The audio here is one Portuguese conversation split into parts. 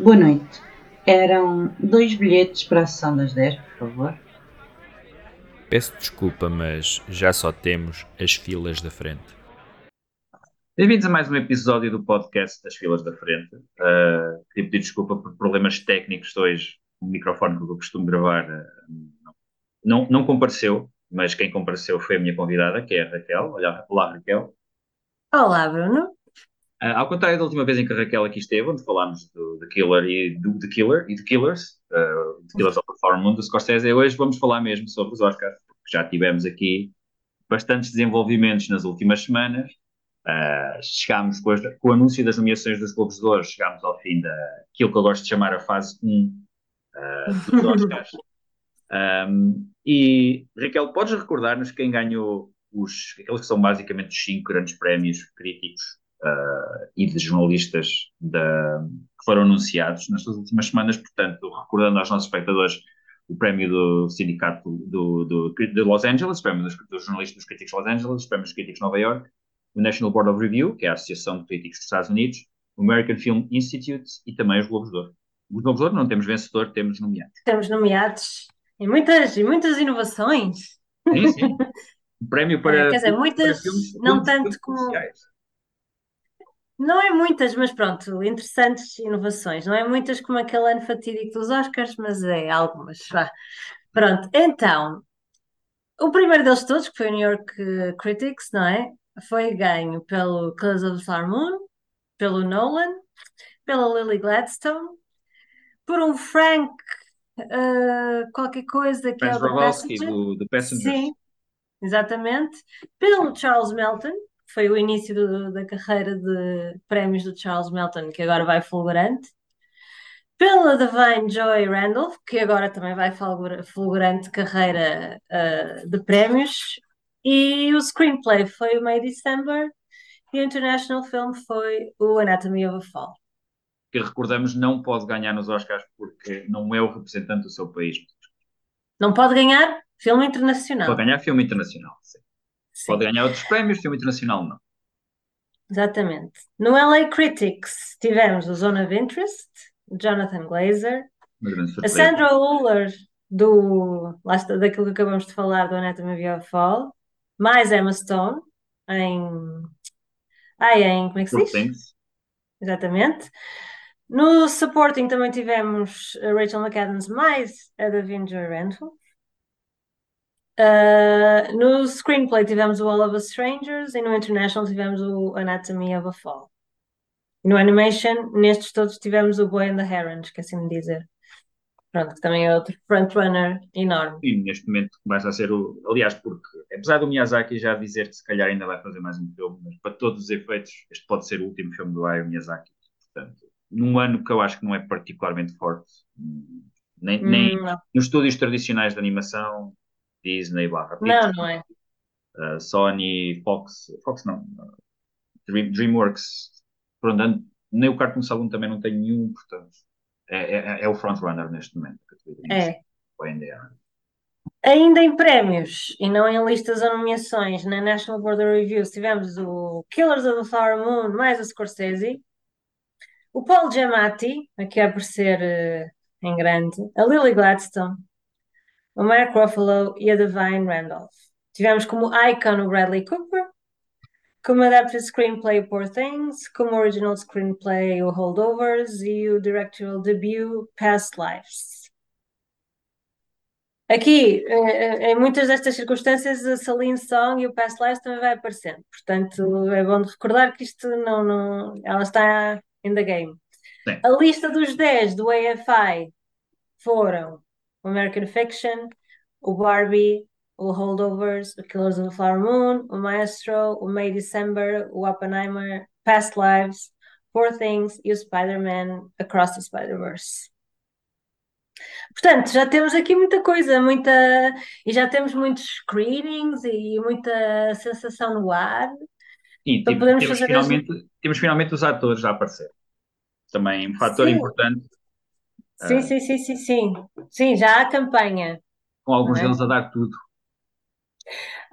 Boa noite. Eram dois bilhetes para a sessão das 10, por favor. Peço desculpa, mas já só temos as filas da frente. Bem-vindos a mais um episódio do podcast das filas da frente. Uh, queria pedir desculpa por problemas técnicos hoje. O microfone que eu costumo gravar uh, não, não compareceu, mas quem compareceu foi a minha convidada, que é a Raquel. Olá, olá Raquel. Olá, Bruno. Uh, ao contrário da última vez em que a Raquel aqui esteve, onde falámos do The Killer e do The Killer e The Killers, uh, The Killers of the Flower Moon do Scorsese, hoje vamos falar mesmo sobre os Oscars, porque já tivemos aqui bastantes desenvolvimentos nas últimas semanas. Uh, chegámos com, com, o anúncio das nomeações dos Globos de Ouro, chegámos ao fim daquilo que eu gosto de chamar a fase 1 uh, dos Oscars. um, e Raquel, podes recordar-nos quem ganhou os, aqueles que são basicamente os cinco grandes prémios críticos uh, e de jornalistas da, que foram anunciados nas últimas semanas. Portanto, recordando aos nossos espectadores o prémio do Sindicato do, do, de Los Angeles, o prémio dos, dos, jornalistas dos críticos de Los Angeles, o prémio dos críticos de Nova York, o National Board of Review, que é a Associação de Críticos dos Estados Unidos, o American Film Institute e também os Globos de Ouro. Os Globos de Ouro não temos vencedor, temos nomeados. Temos nomeados e muitas, e muitas inovações. Sim, sim. Um prémio para. É, quer dizer, muitas, não tanto como. Sociais. Não é muitas, mas pronto, interessantes inovações. Não é muitas como aquele ano fatídico dos Oscars, mas é algumas. Vá. Pronto, então, o primeiro deles todos, que foi o New York Critics, não é? Foi ganho pelo Colors of the Flower Moon, pelo Nolan, pela Lily Gladstone, por um Frank uh, qualquer coisa que é o do do, do Passengers. Sim, exatamente. Pelo Charles Melton, foi o início do, da carreira de prémios do Charles Melton, que agora vai fulgurante. Pela Divine Joy Randolph, que agora também vai fulgurante carreira uh, de prémios. E o screenplay foi o May December e o International Film foi o Anatomy of a Fall. Que recordamos não pode ganhar nos Oscars porque não é o representante do seu país. Não pode ganhar filme internacional. Pode ganhar filme internacional, sim. Pode ganhar outros prémios, filme internacional não. Exatamente. No LA Critics tivemos o Zone of Interest, Jonathan Glazer, a Sandra Uller, do, lá está, daquilo que acabamos de falar, do Anatomy of a Fall, mais Emma Stone, em. Ah, em. Como é que se diz? Exatamente. No supporting também tivemos a Rachel McAdams mais a Davina Joy Randall. Uh, no screenplay tivemos o All of Us Strangers e no International tivemos o Anatomy of a Fall. no animation, nestes todos tivemos o Boy and the Heron, esqueci-me de dizer. Pronto, que também é outro frontrunner enorme. E neste momento começa a ser o. Aliás, porque apesar do Miyazaki já dizer que se calhar ainda vai fazer mais um filme, mas para todos os efeitos, este pode ser o último filme do Hayao Miyazaki. Portanto, num ano que eu acho que não é particularmente forte, nem, nem hum, nos estúdios tradicionais de animação, Disney barra Pixar. Não, não é. Uh, Sony, Fox, Fox não, Dream, DreamWorks, pronto, nem o Cartoon Saloon também não tem nenhum, portanto, é, é, é o frontrunner neste momento. É. Ainda em prémios e não em listas ou nomeações, na National Board of Reviews tivemos o Killers of the Flower Moon mais a Scorsese, o Paul Giamatti, aqui a aparecer uh, em grande, a Lily Gladstone, o Mark Ruffalo e a Divine Randolph. Tivemos como icon o Bradley Cooper, como adapted screenplay Poor Things, como original screenplay o Holdovers e o directorial debut Past Lives. Aqui, eh, eh, em muitas destas circunstâncias, a Celine Song e o Past Lives também vai aparecendo. Portanto, é bom de recordar que isto não, não ela está in the game. Sim. A lista dos 10 do AFI foram o American Fiction, o Barbie, o Holdovers, o Killers of the Flower Moon, o Maestro, o May December, o Oppenheimer, Past Lives, Poor Things e o Spider-Man Across the Spider-Verse. Portanto, já temos aqui muita coisa, muita e já temos muitos screenings e muita sensação no ar. E então, temos, temos finalmente, as... temos finalmente os atores a aparecer. Também um fator Sim. importante Sim, sim, sim, sim, sim. Sim, já há campanha. Com alguns é? deles a dar tudo.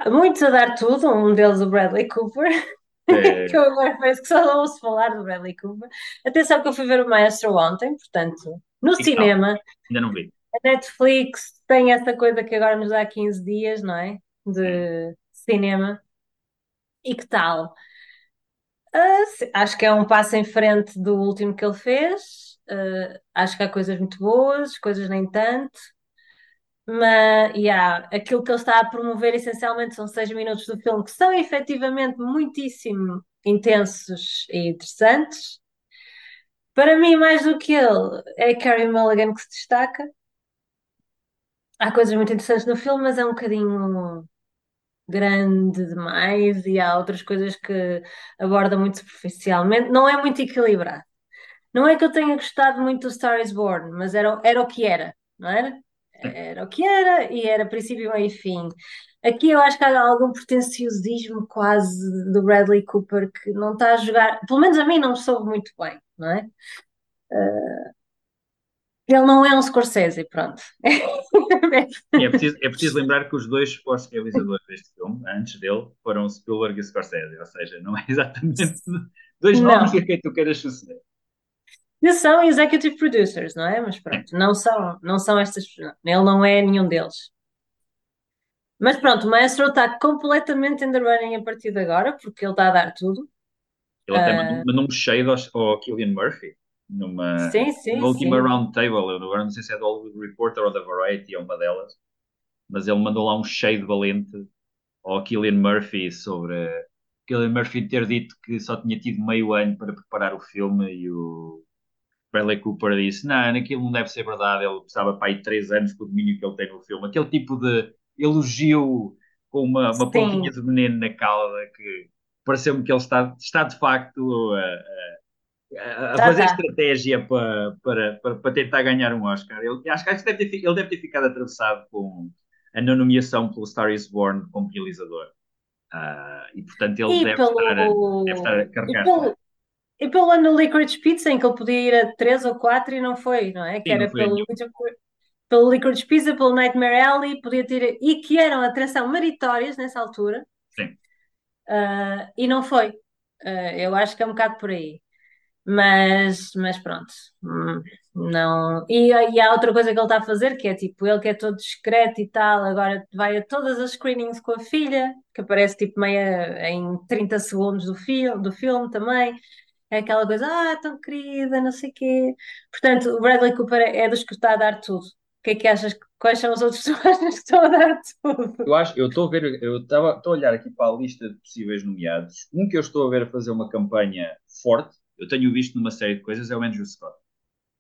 Muitos a dar tudo, um deles o Bradley Cooper. É... que eu agora parece que só ouço falar do Bradley Cooper. Atenção que eu fui ver o Maestro ontem, portanto, no E cinema. Ainda não vi. A Netflix tem essa coisa que agora nos dá 15 dias, não é? De cinema. E que tal? Sim, acho que é um passo em frente do último que ele fez. Ah, acho que há coisas muito boas, coisas nem tanto. Mas, yeah, aquilo que ele está a promover essencialmente são seis minutos do filme que são efetivamente muitíssimo intensos e interessantes. Para mim, mais do que ele, é Carey Mulligan que se destaca. Há coisas muito interessantes no filme, mas é um bocadinho grande demais e há outras coisas que aborda muito superficialmente. Não é muito equilibrado. Não é que eu tenha gostado muito do Star is Born, mas era, era o que era, não era? Era o que era e era princípio, meio e fim. Aqui eu acho que há algum pretenciosismo quase do Bradley Cooper que não está a jogar, pelo menos a mim não soube muito bem, não é? Uh, ele não é um Scorsese, pronto. é, preciso, é preciso lembrar que os dois supostos realizadores deste filme, antes dele, foram Spielberg e Scorsese, ou seja, não é exatamente dois nomes a quem tu queiras suceder. Eles são executive producers, não é? Mas pronto, não são, não são estas. Ele não é nenhum deles. Mas pronto, o Maestro está completamente in the running a partir de agora, porque ele está a dar tudo. Ele até uh... mandou um shade ao, ao Killian Murphy numa sim, sim, última sim. round table. Eu agora não sei se é do Hollywood Reporter ou da Variety, é uma delas. Mas ele mandou lá um shade valente ao Killian Murphy sobre Killian Murphy ter dito que só tinha tido meio ano para preparar o filme e o Bradley Cooper disse: Não, aquilo não deve ser verdade. Ele precisava para aí três anos com o domínio que ele tem no filme. Aquele tipo de elogio com uma, uma pontinha de veneno na cauda que pareceu-me que ele está, está de facto a, a, a fazer tá, tá. estratégia para, para, para, para, tentar ganhar um Oscar. Ele, acho, que deve ter, ele deve ter ficado atravessado com a nomeação pelo Star is Born como realizador. Uh, e portanto ele deve, pelo... estar, deve estar a carregar. E pelo, ano Licorice Pizza, em que ele podia ir a 3 ou 4 e não foi, não é? Que Sim, era pelo, pelo Licorice Pizza, pelo Nightmare Alley, podia ter. E que eram atração meritórias nessa altura. Sim. Uh, e não foi. Uh, eu acho que é um bocado por aí. Mas, mas pronto, hum, não. E, e há outra coisa que ele está a fazer, que é tipo, ele que é todo discreto e tal, agora vai a todas as screenings com a filha, que aparece tipo meia em 30 segundos do, filme do filme também. É aquela coisa, ah, tão querida, não sei o quê. Portanto, o Bradley Cooper é dos que está a dar tudo. O que é que achas? Quais são os outros personagens que estão a dar tudo? Eu acho, eu estou a ver, eu estava, estou a olhar aqui para a lista de possíveis nomeados. Um que eu estou a ver a fazer uma campanha forte, eu tenho visto numa série de coisas, é o Andrew Scott,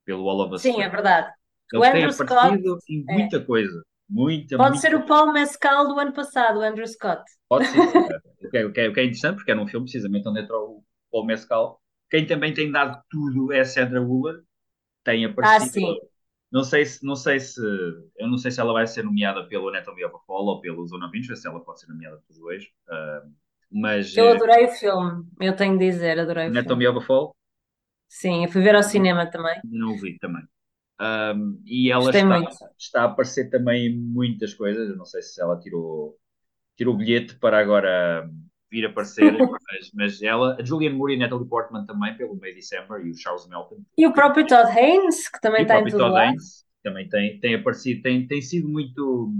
pelo All of Us. Sim, é verdade. Ele o tem Andrew aparecido Scott, em é. muita é. coisa. Muita, Pode muita ser o Paul Mescal do ano passado, o Andrew Scott. Pode ser. o, que é, o, que é, o que é interessante, porque era um filme precisamente onde entrou o Paul Mescal quem também tem dado tudo é a Sandra Bullock, tem aparecido. Ah, sim. Não sei se, não sei se, eu não sei se ela vai ser nomeada pelo Anatomy of a Fall ou pelo Zona of Interest, se ela pode ser nomeada pelos dois. Uh, mas eu adorei o filme, eu tenho de dizer, adorei Anatomy of a Fall. Sim, eu fui ver ao cinema também. Não vi também. Um, e ela está, está, a aparecer também em muitas coisas. Eu não sei se ela tirou, tirou o bilhete para agora vir aparecer, mas, mas ela, a Julianne Moore e a Natalie Portman também, pelo May December, e o Charles Melton. E o próprio Todd Haynes, que também está em tudo Todd lá. Haynes, também tem, tem aparecido, tem, tem sido muito...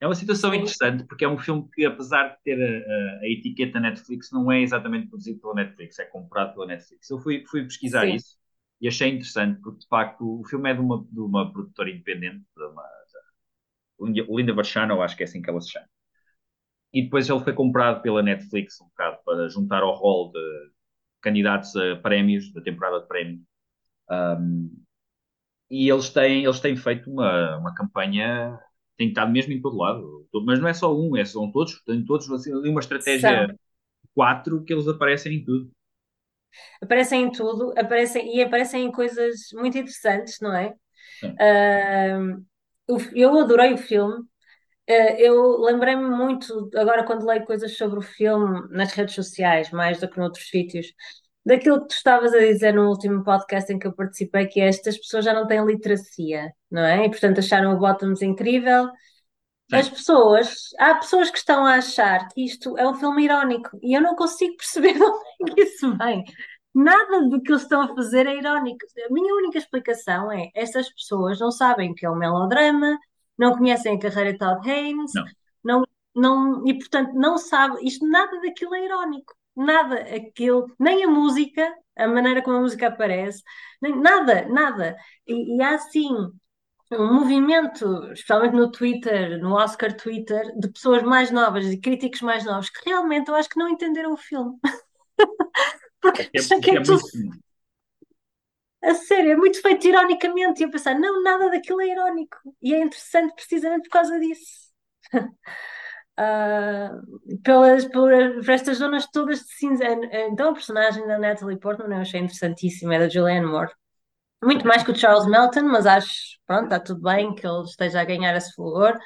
É uma situação Sim. interessante, porque é um filme que, apesar de ter a, a, a, etiqueta Netflix, não é exatamente produzido pela Netflix, é comprado pela Netflix. Eu fui, fui pesquisar Sim. isso e achei interessante, porque, de facto, o filme é de uma, de uma produtora independente, de uma, Linda Varchano, acho que é assim que ela se chama e depois ele foi comprado pela Netflix um bocado para juntar ao rol de candidatos a prémios, da temporada de prémios. Um, e eles têm, eles têm feito uma, uma campanha, têm estado mesmo em todo lado, mas não é só um, é, são todos, têm todos assim, uma estratégia São. quatro que eles aparecem em tudo. Aparecem em tudo, aparecem, e aparecem em coisas muito interessantes, não é? Uh, eu adorei o filme, eu lembrei-me muito, agora quando leio coisas sobre o filme nas redes sociais, mais do que noutros sítios, daquilo que tu estavas a dizer no último podcast em que eu participei, que é estas pessoas já não têm literacia, não é? E portanto acharam o Bottoms incrível as pessoas, há pessoas que estão a achar que isto é um filme irónico e eu não consigo perceber de onde é que isso vem. Nada do que eles estão a fazer é irónico. A minha única explicação é: estas pessoas não sabem que é um melodrama, não conhecem a carreira de Todd Haynes, não. não, não, e portanto não sabem, isto nada daquilo é irónico. Nada aquilo, nem a música, a maneira como a música aparece, nem, nada, nada. E, e há sim um movimento, especialmente no Twitter, no Oscar Twitter, de pessoas mais novas e críticos mais novos que realmente eu acho que não entenderam o filme. Porque é, é, é tudo. Muito... A sério, é muito feito ironicamente. E eu pensar, não, nada daquilo é irónico. E é interessante precisamente por causa disso. uh, pelas, pelas, por estas zonas todas de cinza. Então a personagem da Natalie Portman eu achei interessantíssima, é da Julianne Moore. Muito mais que o Charles Melton, mas acho, pronto, está tudo bem que ele esteja a ganhar esse fulgor.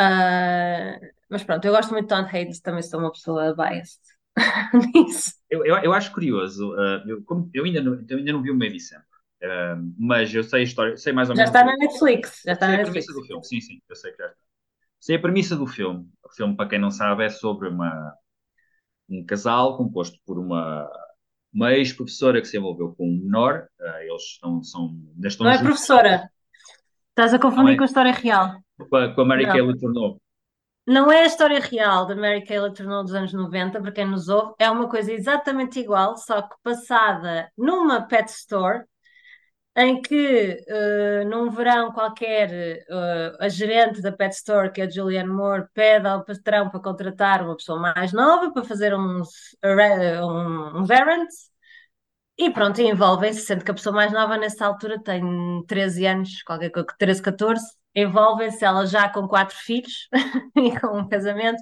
Uh, mas pronto, eu gosto muito de Tom Hayes, também sou uma pessoa biased nisso. Eu, eu, eu, acho curioso, uh, eu, como, eu, ainda não, eu ainda não vi o Maybe Sempre, uh, mas eu sei a história, sei mais ou menos. Já está na Netflix, já está na Netflix. A premissa do filme, sim, sim, eu sei que já está. Sei a premissa do filme. O filme, para quem não sabe, é sobre uma, um casal composto por uma uma ex-professora que se envolveu com um menor, uh, eles estão, são, estão Não é professora, estás a confundir é? com a história real. Com a, com a Mary Kay Letourneau. Não é a história real da Mary Kay Letourneau dos anos 90, para quem nos ouve, é uma coisa exatamente igual, só que passada numa pet store, em que uh, num verão qualquer uh, a gerente da Pet Store, que é a Julianne Moore, pede ao patrão para contratar uma pessoa mais nova para fazer uns, um, uns e pronto, envolvem-se, sendo que a pessoa mais nova nessa altura tem 13 anos, qualquer coisa, 13, 14, envolvem-se ela já com quatro filhos e com um casamento.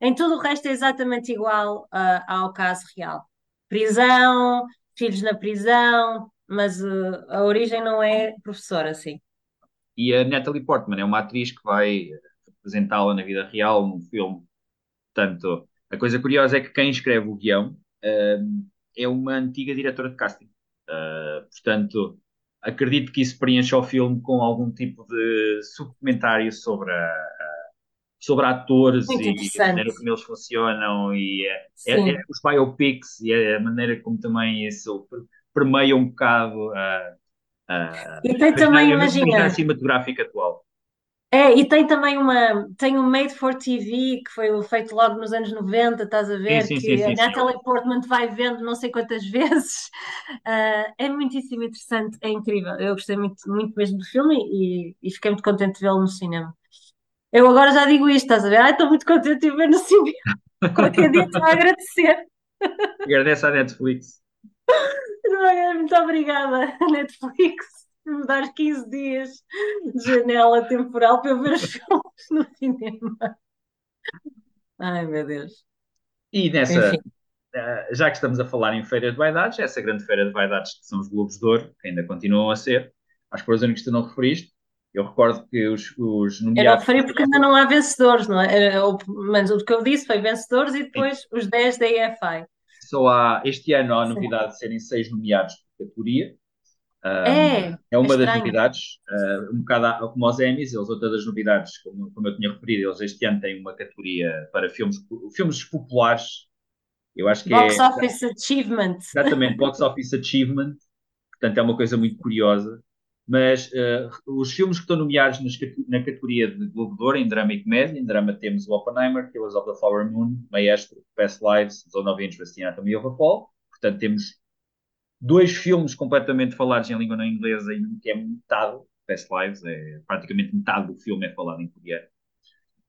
Em tudo o resto é exatamente igual uh, ao caso real. Prisão, filhos na prisão, mas uh, a origem não é professora, sim. E a Natalie Portman é uma atriz que vai representá-la na vida real num filme. Portanto, a coisa curiosa é que quem escreve o guião uh, é uma antiga diretora de casting. Portanto, acredito que isso preencha o filme com algum tipo de suplementário sobre a, sobre atores Muito e a maneira como eles funcionam e é, é, é, os biopics e a maneira como também isso permeia um bocado a, a, e tem também, imagina, cinematográfica atual. É, e tem também uma, tem um Made for TV que foi feito logo nos anos 90, estás a ver? Sim, sim, que sim, a Natalie Portman vai vendo não sei quantas vezes. Uh, é muitíssimo interessante, é incrível. Eu gostei muito, muito mesmo do filme e, e fiquei muito contente de vê-lo no cinema. Eu agora já digo isto, estás a ver? Ai, estou muito contente de ver no cinema. Qualquer dia estou a agradecer. Agradece à Netflix. Muito obrigada, Netflix, me dar 15 dias de janela temporal para eu ver os filmes no cinema. Ai, meu Deus. E nessa, uh, já que estamos a falar em feira de vaidades, essa grande feira de vaidades que são os Globos de Ouro, que ainda continuam a ser, acho que foram os únicos que tu não referiste. Eu recordo que os, os nomeados. Eu não referi porque ainda não há vencedores, não é? Mas o que eu disse foi vencedores e depois Sim. os 10 da EFI. Só há, este ano há a novidade de serem seis nomeados por categoria. É, é uma é das novidades, uh, um bocado como os Emmys, eles outras das novidades, como, como eu tinha referido, eles este ano têm uma categoria para filmes, filmes populares. Eu acho que Box é, Office Achievement. Exatamente, Box Office Achievement. Portanto, é uma coisa muito curiosa. Mas uh, os filmes que estão nomeados nas, na categoria de Globo de Ouro, em drama e comédia, em drama temos o Oppenheimer, Killers of the Flower Moon, Maestro, Past Lives, Zone of Interest e Anatomy of a Fall. Portanto, temos dois filmes completamente falados em língua não inglesa e que é metade, Past Lives, é praticamente metade do filme é falado em coreano.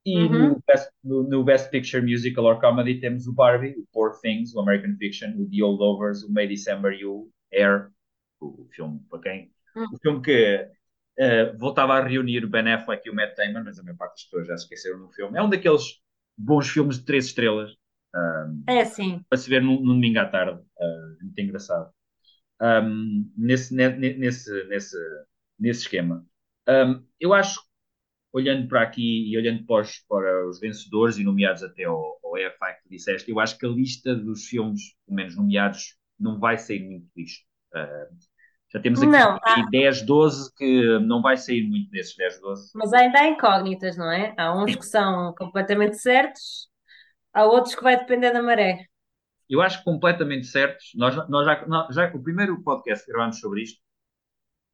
E uhum. no, best, no, no, Best Picture Musical or Comedy temos o Barbie, o Poor Things, o American Fiction, o The Old Lovers, o May December e o Air, o filme para quem o filme que uh, voltava a reunir o Ben Affleck e o Matt Damon, mas a maior parte das pessoas já se esqueceram do filme. É um daqueles bons filmes de três estrelas. Um, é sim. Para se ver num, num domingo à tarde. Uh, muito engraçado. Um, nesse, nesse, nesse, nesse esquema. Um, eu acho, olhando para aqui e olhando para os, para os vencedores e nomeados até ao, ao EFI que disseste, eu acho que a lista dos filmes, pelo menos nomeados, não vai sair muito disto. Uh, Já temos aqui Não, há- 10, 12 que não vai sair muito desses 10, 12. mas ainda há incógnitas, não é? Há uns que são completamente certos, há outros que vai depender da maré. Eu acho completamente certos. Nós, nós já, nós já o primeiro podcast que gravámos sobre isto,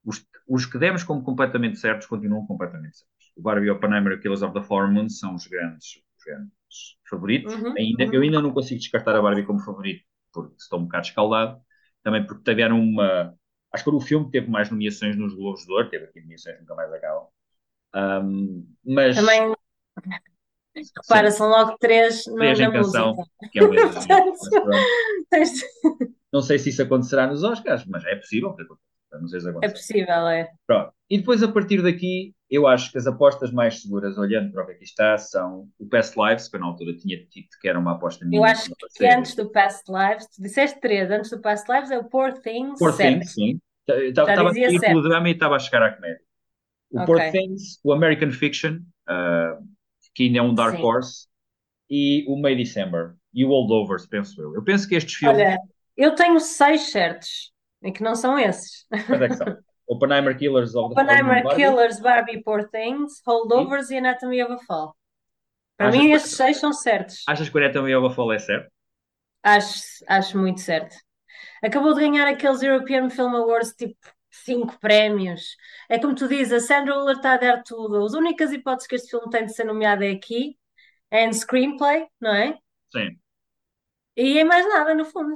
os, os que demos como completamente certos continuam completamente certos. O Barbie Oppenheimer e Killers of the Flower Moon são os grandes, os grandes favoritos. Uhum, ainda, uhum. Eu ainda não consigo descartar a Barbie como favorito, porque estou um bocado escaldado. Também porque tiveram uma. Acho que foi o filme que teve mais nomeações nos Globos de Ouro, teve aqui nomeações, nunca mais acabam. Um, mas. Também, repara, são logo três, no- Três na canção, música. que é um Não sei se isso acontecerá nos Oscars, mas é possível que aconteça. Não sei se É possível, é. Pronto. E depois, a partir daqui, eu acho que as apostas mais seguras, olhando para o que aqui está, são o Past Lives, que eu na altura tinha dito que era uma aposta minha. Eu acho que antes do Past Lives, tu disseste três, antes do Past Lives é o Poor Things Poor 7. Things, sim. Estava a sair pelo drama e estava a chegar à comédia. O Ok. Poor Things, o American Fiction, ah, que ainda é um Dark Sim. Horse, e o May December. E o Holdovers, penso eu. Eu penso que estes filmes. Olha, eu tenho seis certos, e que não são esses. Quais é que são? Oppenheimer Killers of Oppenheimer, Barbie? Killers, Barbie, Poor Things, Holdovers e Anatomy of a Fall. Para Achas mim, que- estes seis são certos. Achas que o Anatomy of a Fall é certo? Acho, acho muito certo. Acabou de ganhar aqueles European Film Awards, tipo, cinco prémios. É como tu dizes, a Sandra Hüller está a dar tudo. As únicas hipóteses que este filme tem de ser nomeado é aqui, é em screenplay, não é? Sim. E em mais nada, no fundo.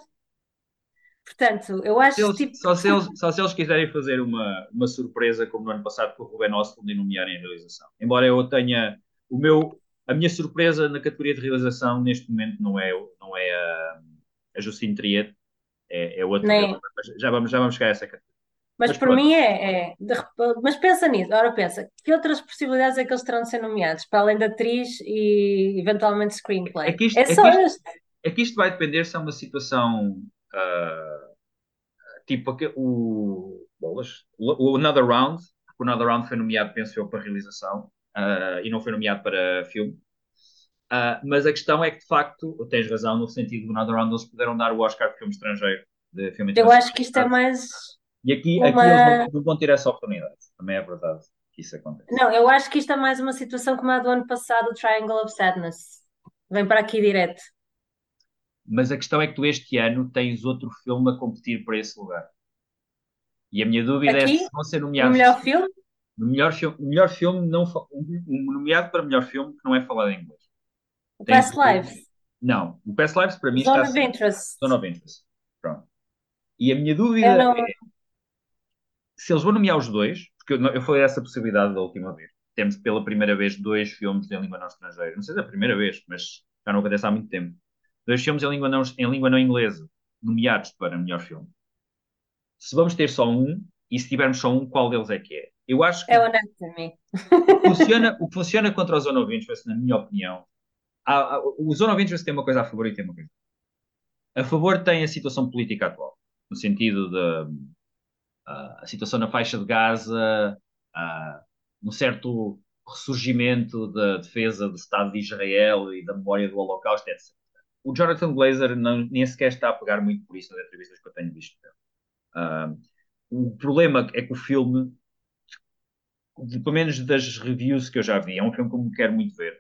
Portanto, eu acho eles- tipo. só, se eles, só se eles quiserem fazer uma, uma surpresa, como no ano passado com o Ruben Ostlund e nomearem a realização. Embora eu tenha o meu, a minha surpresa na categoria de realização neste momento não é, não é a, a Justine Triet, é, é outra. Nem- Já vamos, já vamos chegar a essa categoria. Mas Mas por mim é, é- de Mas pensa nisso, ora pensa, que outras possibilidades é que eles terão de ser nomeados, para além da atriz e eventualmente screenplay? É que isto- É é só que isto- este. É que isto vai depender se é uma situação ah, tipo o, bolas, o, Another Round, porque o Another Round foi nomeado, penso eu, para realização ah, e não foi nomeado para filme. Ah, mas a questão é que, de facto, tens razão no sentido do Another Round, eles puderam dar o Oscar de filme estrangeiro, de filme Eu acho que isto é mais. E aqui, uma- aqui eles não, não vão ter essa oportunidade. Também é verdade que isso acontece. Não, eu acho que isto é mais uma situação como a do ano passado, o Triangle of Sadness. Vem para aqui direto. Mas a questão é que tu este ano tens outro filme a competir para esse lugar. E a minha dúvida é Aqui? se vão ser O nomeados. melhor filme? No melhor filme, melhor filme não um, nomeado para melhor filme que não é falado em inglês. O Tem Past que- Lives. Não, o Past Lives para mim Zone está of Interest. Zone of Interest. Pronto. E a minha dúvida não- é se eles vão nomear os dois, porque eu, eu falei essa possibilidade da última vez. Temos pela primeira vez dois filmes em língua não estrangeira. Não sei se é a primeira vez, mas já não acontece há muito tempo. Dois filmes em língua não, em língua não inglesa, nomeados para melhor filme. Se vamos ter só um, e se tivermos só um, qual deles é que é? Eu acho que É o Anatomy. funciona, o que funciona contra o Zone of Interest, na minha opinião, há- há- o Zone of Interest tem uma coisa a favor e tem uma coisa. A favor tem a situação política atual, no sentido de a situação na faixa de Gaza, ah, um certo ressurgimento da defesa do Estado de Israel e da memória do Holocausto, etc. O Jonathan Glazer não, nem sequer está a pegar muito por isso nas entrevistas que eu tenho visto. dele. Ah, o problema é que o filme pelo menos das reviews que eu já vi, é um filme que eu me quero muito ver.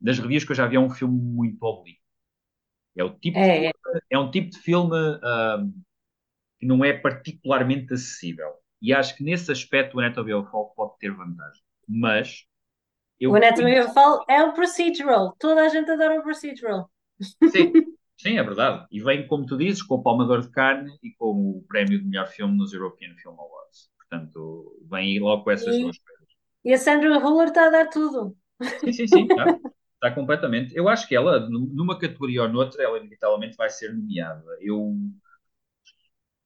Das reviews que eu já vi, é um filme muito oblíquo. É, o tipo de É, filme- é um tipo de filme ahm, que não é particularmente acessível. E acho que nesse aspecto o Anatomy of Fall pode ter vantagem. Mas eu o Anatomy of Fall é um procedural. Toda a gente adora um procedural. Sim, sim, é verdade. E vem, como tu dizes, com o Palmador de Carne e com o prémio de melhor filme nos European Film Awards. Portanto, vem logo com essas E- duas coisas. E a Sandra Hüller está a dar tudo. Sim, sim, sim, está, está completamente. Eu acho que ela, num- numa categoria ou noutra, ela inevitavelmente vai ser nomeada. Eu,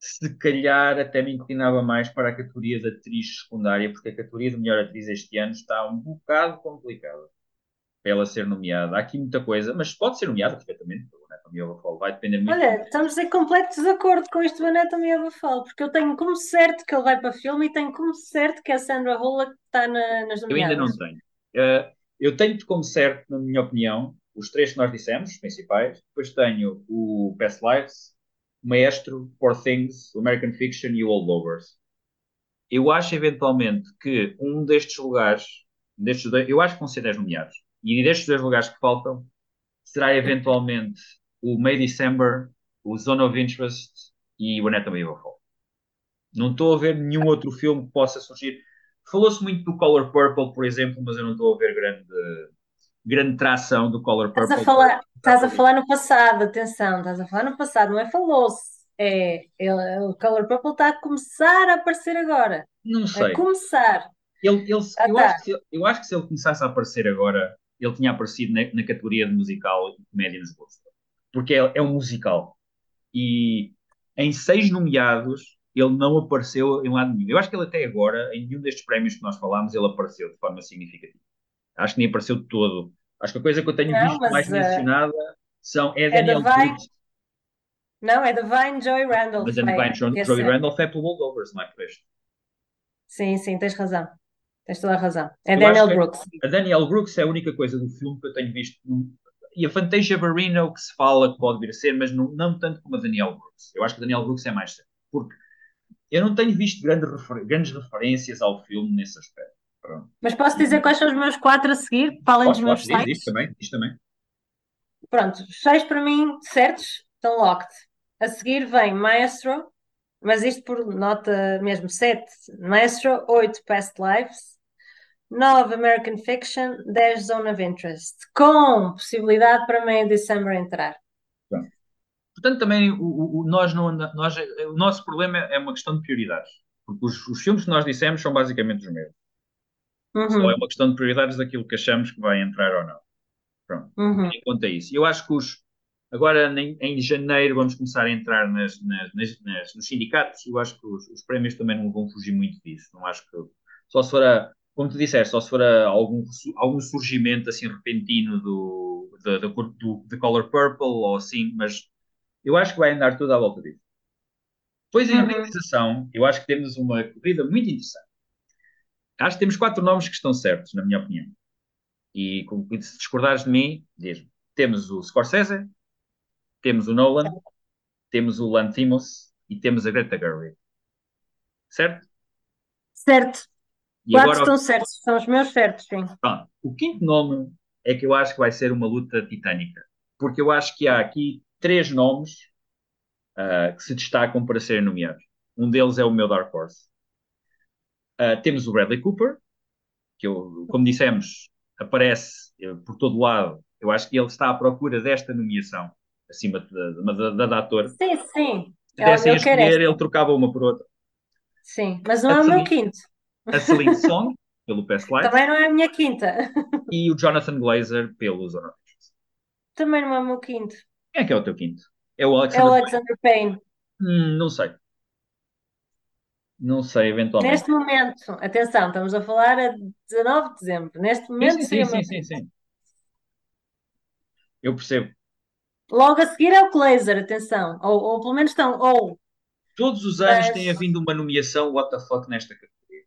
se calhar, até me inclinava mais para a categoria de atriz secundária, porque a categoria de melhor atriz este ano está um bocado complicada para ela ser nomeada. Há aqui muita coisa, mas pode ser nomeada perfeitamente. O Anatomy of a Fall vai depender muito. Olha, estamos em completo desacordo com do Anatomy of a Fall, porque eu tenho como certo que ele vai para filme e tenho como certo que a Sandra Hüller está na- nas Eu ainda não nomeadas. tenho. Eh, eu tenho como certo, na minha opinião, os três que nós dissemos, os principais. Depois tenho o Past Lives, Maestro, Poor Things, American Fiction e Holdovers. Eu acho eventualmente que um destes lugares, destes dois, eu acho que vão ser 10 nomeados. E destes dois lugares que faltam, será eventualmente o May December, o Zone of Interest e o Anatomy of a Fall. Não estou a ver nenhum outro filme que possa surgir. Falou-se muito do Color Purple, por exemplo, mas eu não estou a ver grande, grande tração do Color Purple. Estás a falar, estás a falar no passado, atenção, estás a falar no passado, não é falou-se. É, ele, o Color Purple está a começar a aparecer agora. Não sei. A começar. Ele, ele, ah, eu, tá. acho que, eu acho que se ele começasse a aparecer agora, ele tinha aparecido na, na categoria de musical e comédia nos gostos. Porque é, é um musical. E em seis nomeados, ele não apareceu em lado nenhum. Eu acho que ele até agora, em nenhum destes prémios que nós falámos, ele apareceu de forma significativa. Acho que nem apareceu de todo. Acho que a coisa que eu tenho não, visto mais uh, mencionada são, é, é Daniel Divine... Não, é Divine Joy Randolph. Mas a Divine Joy, Joy Randolph é pelo Holdovers, não é por este. Sim, sim, tens razão. Tens toda a razão. É eu Daniel Brooks. A Daniel Brooks é a única coisa do filme que eu tenho visto. E a Fantasia Barrino que se fala que pode vir a ser, mas não, não tanto como a Daniel Brooks. Eu acho que a Daniel Brooks é mais certo. Porque eu não tenho visto grande refer grandes referências ao filme nesse aspecto. Pronto. Mas posso dizer quais são os meus quatro a seguir, para além dos meus diz, sites? Diz também, diz também. Pronto, seis para mim certos, estão locked. A seguir vem Maestro, mas isto por nota mesmo, sete Maestro, oito Past Lives, 9 American Fiction, 10 Zone of Interest, com possibilidade para meio de dezembro entrar. Portanto, também o, o, nós não nós, o nosso problema é uma questão de prioridades. Porque os, os filmes que nós dissemos são basicamente os mesmos. Uhum. Só é uma questão de prioridades daquilo que achamos que vai entrar ou não. Pronto. Uhum. Em conta isso. Eu acho que os, agora em, em janeiro vamos começar a entrar nas, nas, nas, nos sindicatos. Eu acho que os, os, prémios também não vão fugir muito disso. Não acho que só se for a, como tu disseste, só se for a, algum, algum surgimento assim repentino do, do, do, do, do Color Purple ou assim, mas eu acho que vai andar tudo à volta disso. Depois, em uhum. organização, eu acho que temos uma corrida muito interessante. Acho que temos quatro nomes que estão certos, na minha opinião. E se discordares de mim, diz-me. Temos o Scorsese, temos o Nolan, temos o Lanthimos e temos a Greta Gerwig. Certo? Certo. E Quatro agora, estão certos, são os meus certos, sim. Pronto. O quinto nome é que eu acho que vai ser uma luta titânica. Porque eu acho que há aqui três nomes uh, que se destacam para serem nomeados. Um deles é o meu Dark Horse. Uh, temos o Bradley Cooper, que eu, como dissemos, aparece uh, por todo lado. Eu acho que ele está à procura desta nomeação, acima da, da, da, da ator. Sim, sim. Se dessem a escolher, ele trocava uma por outra. Sim, mas não a é o meu quinto. A Celine Song, pelo Past Life. Também não é a minha quinta. E o Jonathan Glazer, pelo Zona Também não é o meu quinto. Quem é que é o teu quinto? É o Alexander, é o Alexander Payne. Hum, não sei. Não sei, eventualmente. Neste momento, atenção, estamos a falar a 19 de dezembro. Neste momento, sim, sim, sim, sim, sim, Eu percebo. Logo a seguir é o Glazer, atenção. Ou, ou pelo menos estão, ou. Todos os anos mas... tem havido uma nomeação what the fuck nesta categoria.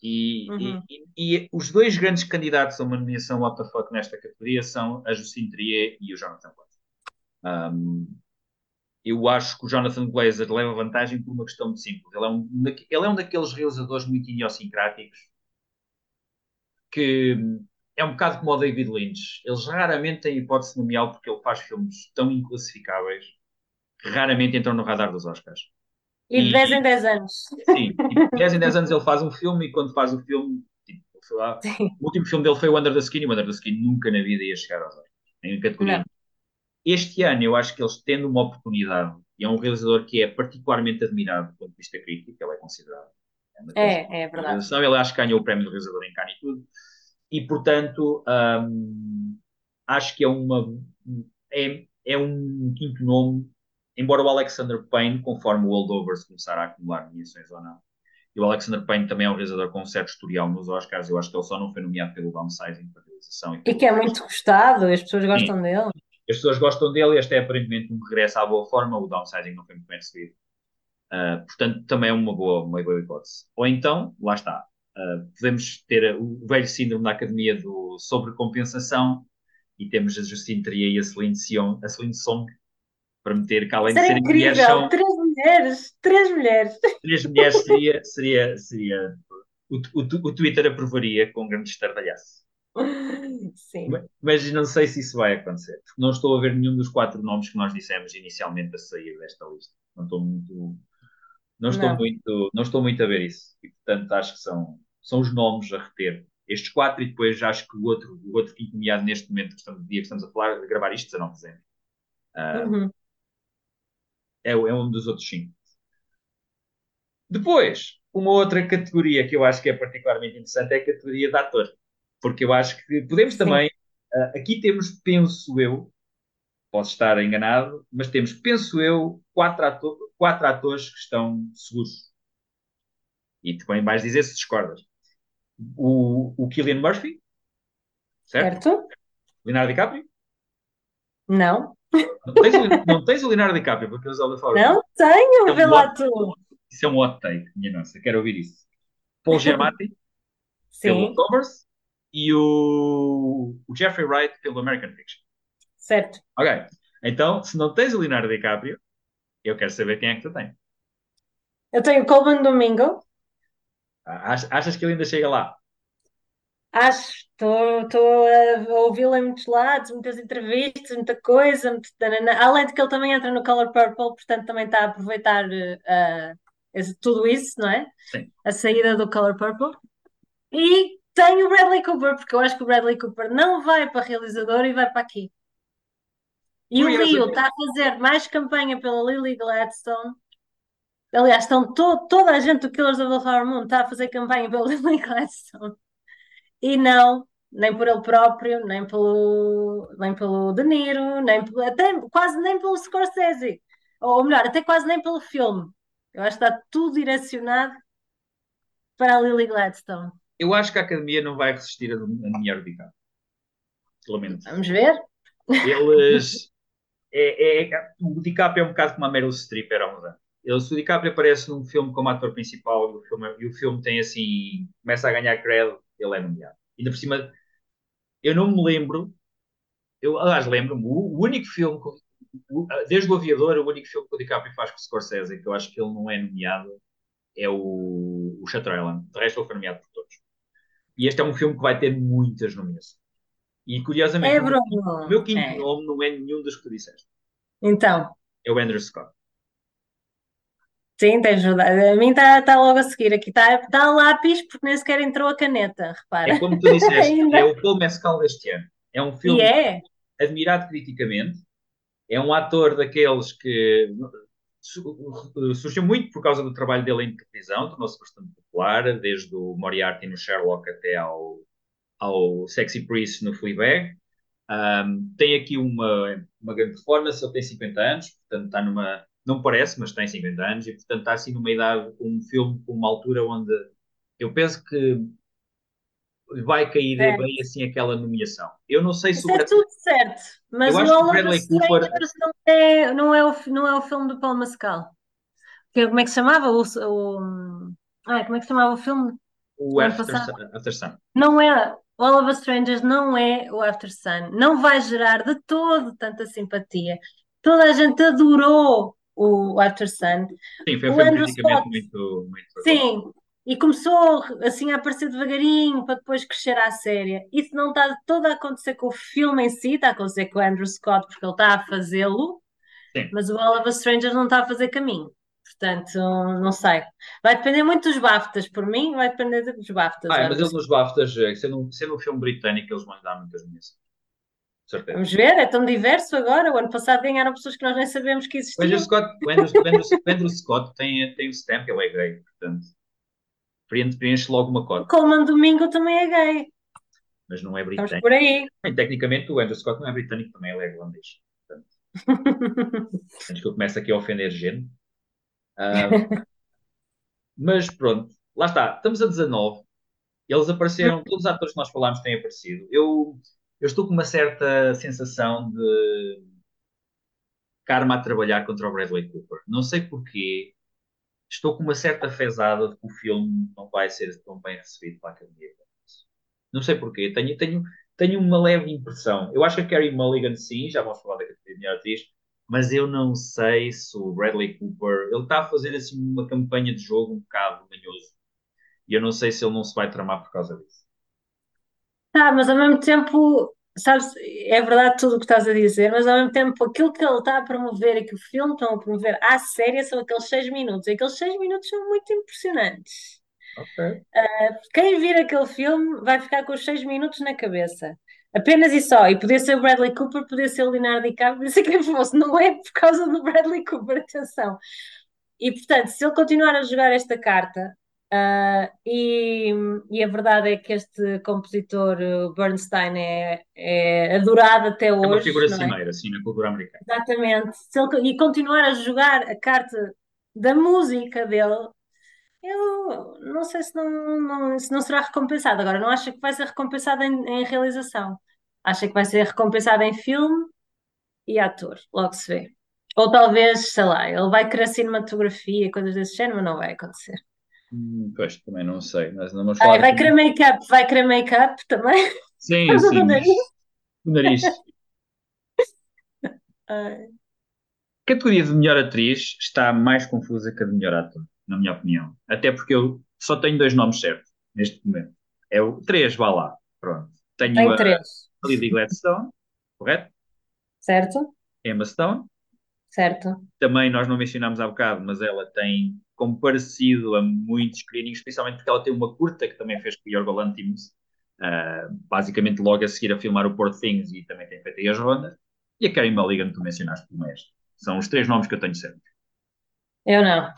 E, uhum. e, e, e, os dois grandes candidatos a uma nomeação what the fuck nesta categoria são a Justine Trier e o Jonathan Glazer. Um, eu acho que o Jonathan Glazer leva vantagem por uma questão de simples. Ele é um, ele é um daqueles realizadores muito idiosincráticos que é um bocado como o David Lynch. Eles raramente têm hipótese de porque ele faz filmes tão inclassificáveis que raramente entram no radar dos Oscars. E de 10 em 10 anos. Sim, de 10 em 10 anos ele faz um filme e quando faz o filme, tipo, lá, o último filme dele foi o Under the Skin e o Under the Skin nunca na vida ia chegar aos Oscars. Em categoria não. Este ano eu acho que eles tendo uma oportunidade, e é um realizador que é particularmente admirado do ponto de vista crítico, ele é considerado. É, é, verdade. Ele acho que ganhou o prémio de realizador em Cannes e tudo. E, portanto, hum, acho que é uma é, é um quinto nome, embora o Alexander Payne, conforme o Holdovers começar a acumular nomeações ou não, e o Alexander Payne também é um realizador com um certo historial nos Oscars, eu acho que ele só não foi nomeado pelo downsizing para realização. E, e que é muito gostado, as pessoas gostam Sim. dele as pessoas gostam dele e este é aparentemente um regresso à boa forma, o downsizing não foi muito bem recebido. Uh, portanto, também é uma boa, uma boa hipótese. Ou então, lá está, uh, podemos ter o velho síndrome da academia do sobrecompensação e temos a Justine Trier e a Celine, Sion, a Celine Song para meter que além de serem incrível. mulheres são... Três mulheres, três mulheres. Três mulheres seria, seria, seria o, o, o Twitter aprovaria com grande estardalhaço. Sim. Mas, não sei se isso vai acontecer. Não estou a ver nenhum dos quatro nomes que nós dissemos inicialmente a sair desta lista. Não estou muito. Não estou, não. Muito, não estou muito a ver isso. E, portanto, acho que são, são os nomes a reter. Estes quatro, e depois acho que o outro, o outro quinto nomeado neste momento, que estamos, dia que estamos a falar, a gravar isto, 19 de dezembro. Uh, uhum. é, é um dos outros cinco. Depois, uma outra categoria que eu acho que é particularmente interessante é a categoria de ator. Porque eu acho que podemos Sim. também. Uh, aqui temos, penso eu, posso estar enganado, mas temos, penso eu, quatro, ator, quatro atores que estão seguros. E também vais dizer se discordas. O, o Killian Murphy, certo? certo? Leonardo DiCaprio? Não. Não tens, o, não tens o Leonardo DiCaprio, porque eles falam. Não tenho, vê lá tu. Isso é um hot take, minha nossa, quero ouvir isso. Paul Giamatti, pelo Covers, e o, o Jeffrey Wright pelo American Fiction. Certo. Ok. Então, se não tens o Leonardo DiCaprio, eu quero saber quem é que tu tens. Eu tenho Colman Domingo. Ah, achas que ele ainda chega lá? Acho, estou a ouvi-lo em muitos lados, muitas entrevistas, muita coisa, muito... além de que ele também entra no Color Purple, portanto também está a aproveitar uh, tudo isso, não é? Sim. A saída do Color Purple. E tenho o Bradley Cooper, porque eu acho que o Bradley Cooper não vai para realizador e vai para aqui. E o Leo está a fazer mais campanha pela Lily Gladstone. Aliás, estão to toda a gente do Killers of the Flower Moon está a fazer campanha pela Lily Gladstone. E não, nem por ele próprio, nem pelo, nem pelo De Niro, nem até quase nem pelo Scorsese. Ou melhor, até quase nem pelo filme. Eu acho que está tudo direcionado para a Lily Gladstone. Eu acho que a academia não vai resistir a, nomear o DiCaprio. Lamento. Vamos ver. Eles. É, é, é, o DiCaprio é um bocado como a Meryl Streep era há Ele, se o DiCaprio aparece num filme como ator principal e o filme, e o filme tem assim. começa a ganhar credo, ele é nomeado. Ainda por cima, eu não me lembro. Eu, aliás, lembro-me, o, o, único filme. Desde o Aviador, o único filme que o DiCaprio faz com o Scorsese, que eu acho que ele não é nomeado, é o, o Shutter Island. De resto, ele foi nomeado por todos. E este é um filme que vai ter muitas nomeações. E curiosamente, é, o, meu, o meu quinto é. nome não é nenhum dos que tu disseste. Então. É o Andrew Scott. Sim, tens verdade. A mim está tá logo a seguir. Aqui está tá lápis porque nem sequer entrou a caneta, repara. É como tu disseste, é o Paul Mescal deste ano. É um filme é. admirado criticamente. É um ator daqueles que surgiu muito por causa do trabalho dele em televisão, tornou-se bastante popular, desde o Moriarty no Sherlock até ao, ao Sexy Priest no Fleabag. Um, tem aqui uma, uma grande performance, ele tem 50 anos, portanto está numa, não parece, mas tem 50 anos, e portanto está assim numa idade, um filme com uma altura onde eu penso que vai cair certo. bem assim aquela nomeação. Eu não sei se o é tudo certo, mas o Bradley Cooper não é, não, é o, não é o filme do Paul Mescal. Que, como é que se chamava? O, o... Ah, como é que se chamava o filme? O After, After Sun. Não é. All of Us Strangers não é o After Sun. Não vai gerar de todo tanta simpatia. Toda a gente adorou o After Sun. Sim, foi um filme muito, muito. Sim, e começou assim a aparecer devagarinho para depois crescer à séria. Isso não está todo a acontecer com o filme em si, está a acontecer com o Andrew Scott porque ele está a fazê-lo, mas o All of Us Strangers não está a fazer caminho. Portanto, não sei. Vai depender muito dos BAFTAs. Por mim, vai depender dos BAFTAs. Ah, mas eles nos BAFTAs, eh, sendo, sendo um filme britânico, eles vão dar muitas minhas. Certeza. Vamos ver, é tão diverso agora. O ano passado ganharam pessoas que nós nem sabemos que existiam. O Andrew Scott, o Andrew, o Andrew, o Andrew Scott tem, tem o stamp, ele é gay, portanto preenche logo uma cota. Coleman Domingo também é gay. Mas não é britânico. Estamos por aí. Tecnicamente o Andrew Scott não é britânico, também ele é irlandês. antes que eu comece aqui a ofender gente. Uh, mas pronto, lá está. Estamos a 19. Eles apareceram, todos os atores que nós falámos têm aparecido. Eu, eu estou com uma certa sensação de karma a trabalhar contra o Bradley Cooper. Não sei porquê, estou com uma certa fezada de que o filme não vai ser tão bem recebido para a Academia. Não sei porquê, tenho, tenho, tenho uma leve impressão. Eu acho que a Carrie Mulligan, sim, já vamos falar da Academia de Atriz, mas eu não sei se o Bradley Cooper ele está a fazer assim uma campanha de jogo um bocado manhoso e eu não sei se ele não se vai tramar por causa disso. Tá, mas ao mesmo tempo, sabes, é verdade tudo o que estás a dizer, mas ao mesmo tempo aquilo que ele está a promover e que o filme está a promover à série são aqueles seis minutos. E aqueles seis minutos são muito impressionantes. Ok. Uh, quem vir aquele filme vai ficar com os seis minutos na cabeça. Apenas e só. E podia ser o Bradley Cooper, podia ser o Leonardo DiCaprio, podia ser quem fosse. Não é por causa do Bradley Cooper, atenção. E portanto, se ele continuar a jogar esta carta, uh, e, e, a verdade é que este compositor Bernstein é, é adorado até hoje. É uma figura é? cimeira, assim, na cultura americana. Exatamente. Ele, e continuar a jogar a carta da música dele, eu não sei se não, não, se não será recompensado. Agora, não acho que vai ser recompensado em, em realização. Acho que vai ser recompensado em filme e ator. Logo se vê. Ou talvez, sei lá, ele vai querer cinematografia, coisas desse género, mas não vai acontecer. Hum, pois, também não sei. Mas não vamos falar Ai, vai querer make-up, vai querer make-up também? Sim, sim. O nariz. Ai. A categoria de melhor atriz está mais confusa que a de melhor ator na minha opinião. Até porque eu só tenho dois nomes certos neste momento. É o três, vá lá. Pronto. Tenho Tem a, três. Lily Gladstone, correto? Certo. Emma Stone. Certo. Também nós não mencionámos há bocado, mas ela tem como parecido a muitos screenings, especialmente porque ela tem uma curta que também fez com o Yorgo Lanthimos, uh, basicamente logo a seguir a filmar o Poor Things e também tem feito aí as rondas. E a Karen Mulligan, que tu mencionaste como este. São os três nomes que eu tenho sempre. Eu não.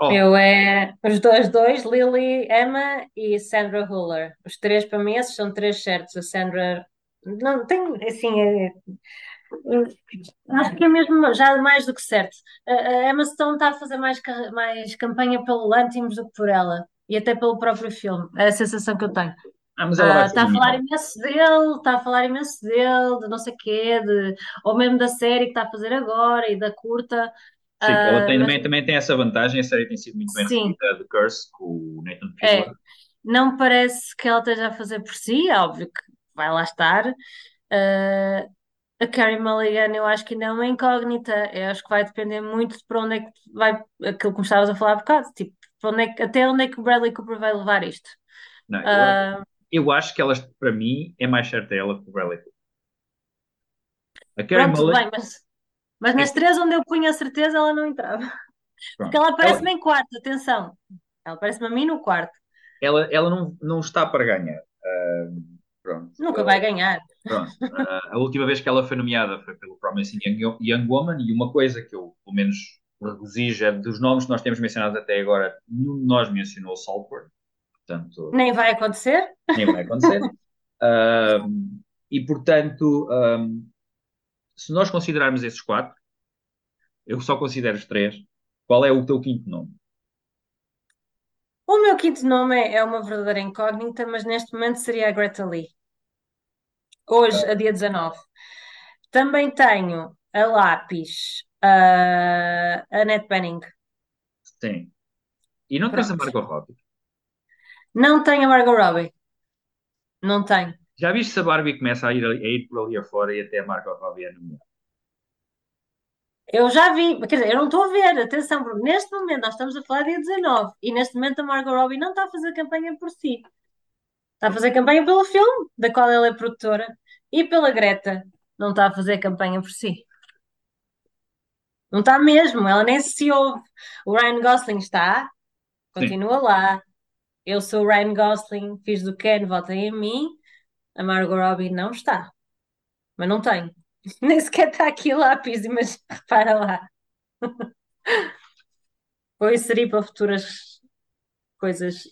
Oh. Eu é os dois, dois, Lily, Emma e Sandra Huller. Os três para mim, esses são três certos. A Sandra não tem assim. É, acho que é mesmo já mais do que certo. A Emma Stone está a fazer mais, mais campanha pelo Lantimos do que por ela e até pelo próprio filme. É a sensação que eu tenho. Ah, mas está a falar imenso dele, está a falar imenso dele, de não sei o quê, de, ou mesmo da série que está a fazer agora e da curta. Sim, ela tem, uh, também, também tem essa vantagem, a série tem sido muito bem recebida, The Curse, com o Nathan Fielder. É, não parece que ela esteja a fazer por si, é óbvio que vai lá estar. Uh, a Carrie Mulligan eu acho que ainda é uma incógnita, eu acho que vai depender muito de para onde é que vai, aquilo que estavas a falar há bocado, tipo, onde é que, até onde é que o Bradley Cooper vai levar isto. Não, eu, uh, acho, eu acho que ela, para mim, é mais certa ela que o Bradley Cooper. A Carrie Pronto, Mulligan... bem, mas mas nas três onde eu punha a certeza, ela não entrava. Pronto. Porque ela aparece-me ela... em quarto, atenção. Ela aparece-me a mim no quarto. Ela, ela não, não está para ganhar. Uh, pronto. Nunca ela... vai ganhar. Pronto. Uh, a última vez que ela foi nomeada foi pelo Promising Young, Young Woman e uma coisa que eu, pelo menos, regozijo é dos nomes que nós temos mencionado até agora, nenhum de nós mencionou o Salford. Portanto, nem vai acontecer. Nem vai acontecer. uh, e, portanto, um, se nós considerarmos esses quatro, eu só considero os três, qual é o teu quinto nome? O meu quinto nome é, é uma verdadeira incógnita, mas neste momento seria a Greta Lee. Hoje, a dia 19. Também tenho a Lápis, a Annette Bening. Sim. E não tens a Margot Robbie? Não tenho a Margot Robbie. Não tenho. Já viste se a Barbie começa a ir, a ir por ali afora e até a Margot Robbie é nomeada? Eu já vi, quer dizer, eu não estou a ver, atenção, porque neste momento nós estamos a falar dia 19 e neste momento a Margot Robbie não está a fazer campanha por si. Está a fazer campanha pelo filme, da qual ela é produtora, e pela Greta. Não está a fazer campanha por si. Não está mesmo, ela nem se ouve. O Ryan Gosling está, continua Sim. lá. Eu sou o Ryan Gosling, fiz do Ken, votem em mim. A Margot Robbie não está. Mas não tem. Nem sequer está aqui lápis, mas repara lá. Vou inserir para futuras coisas.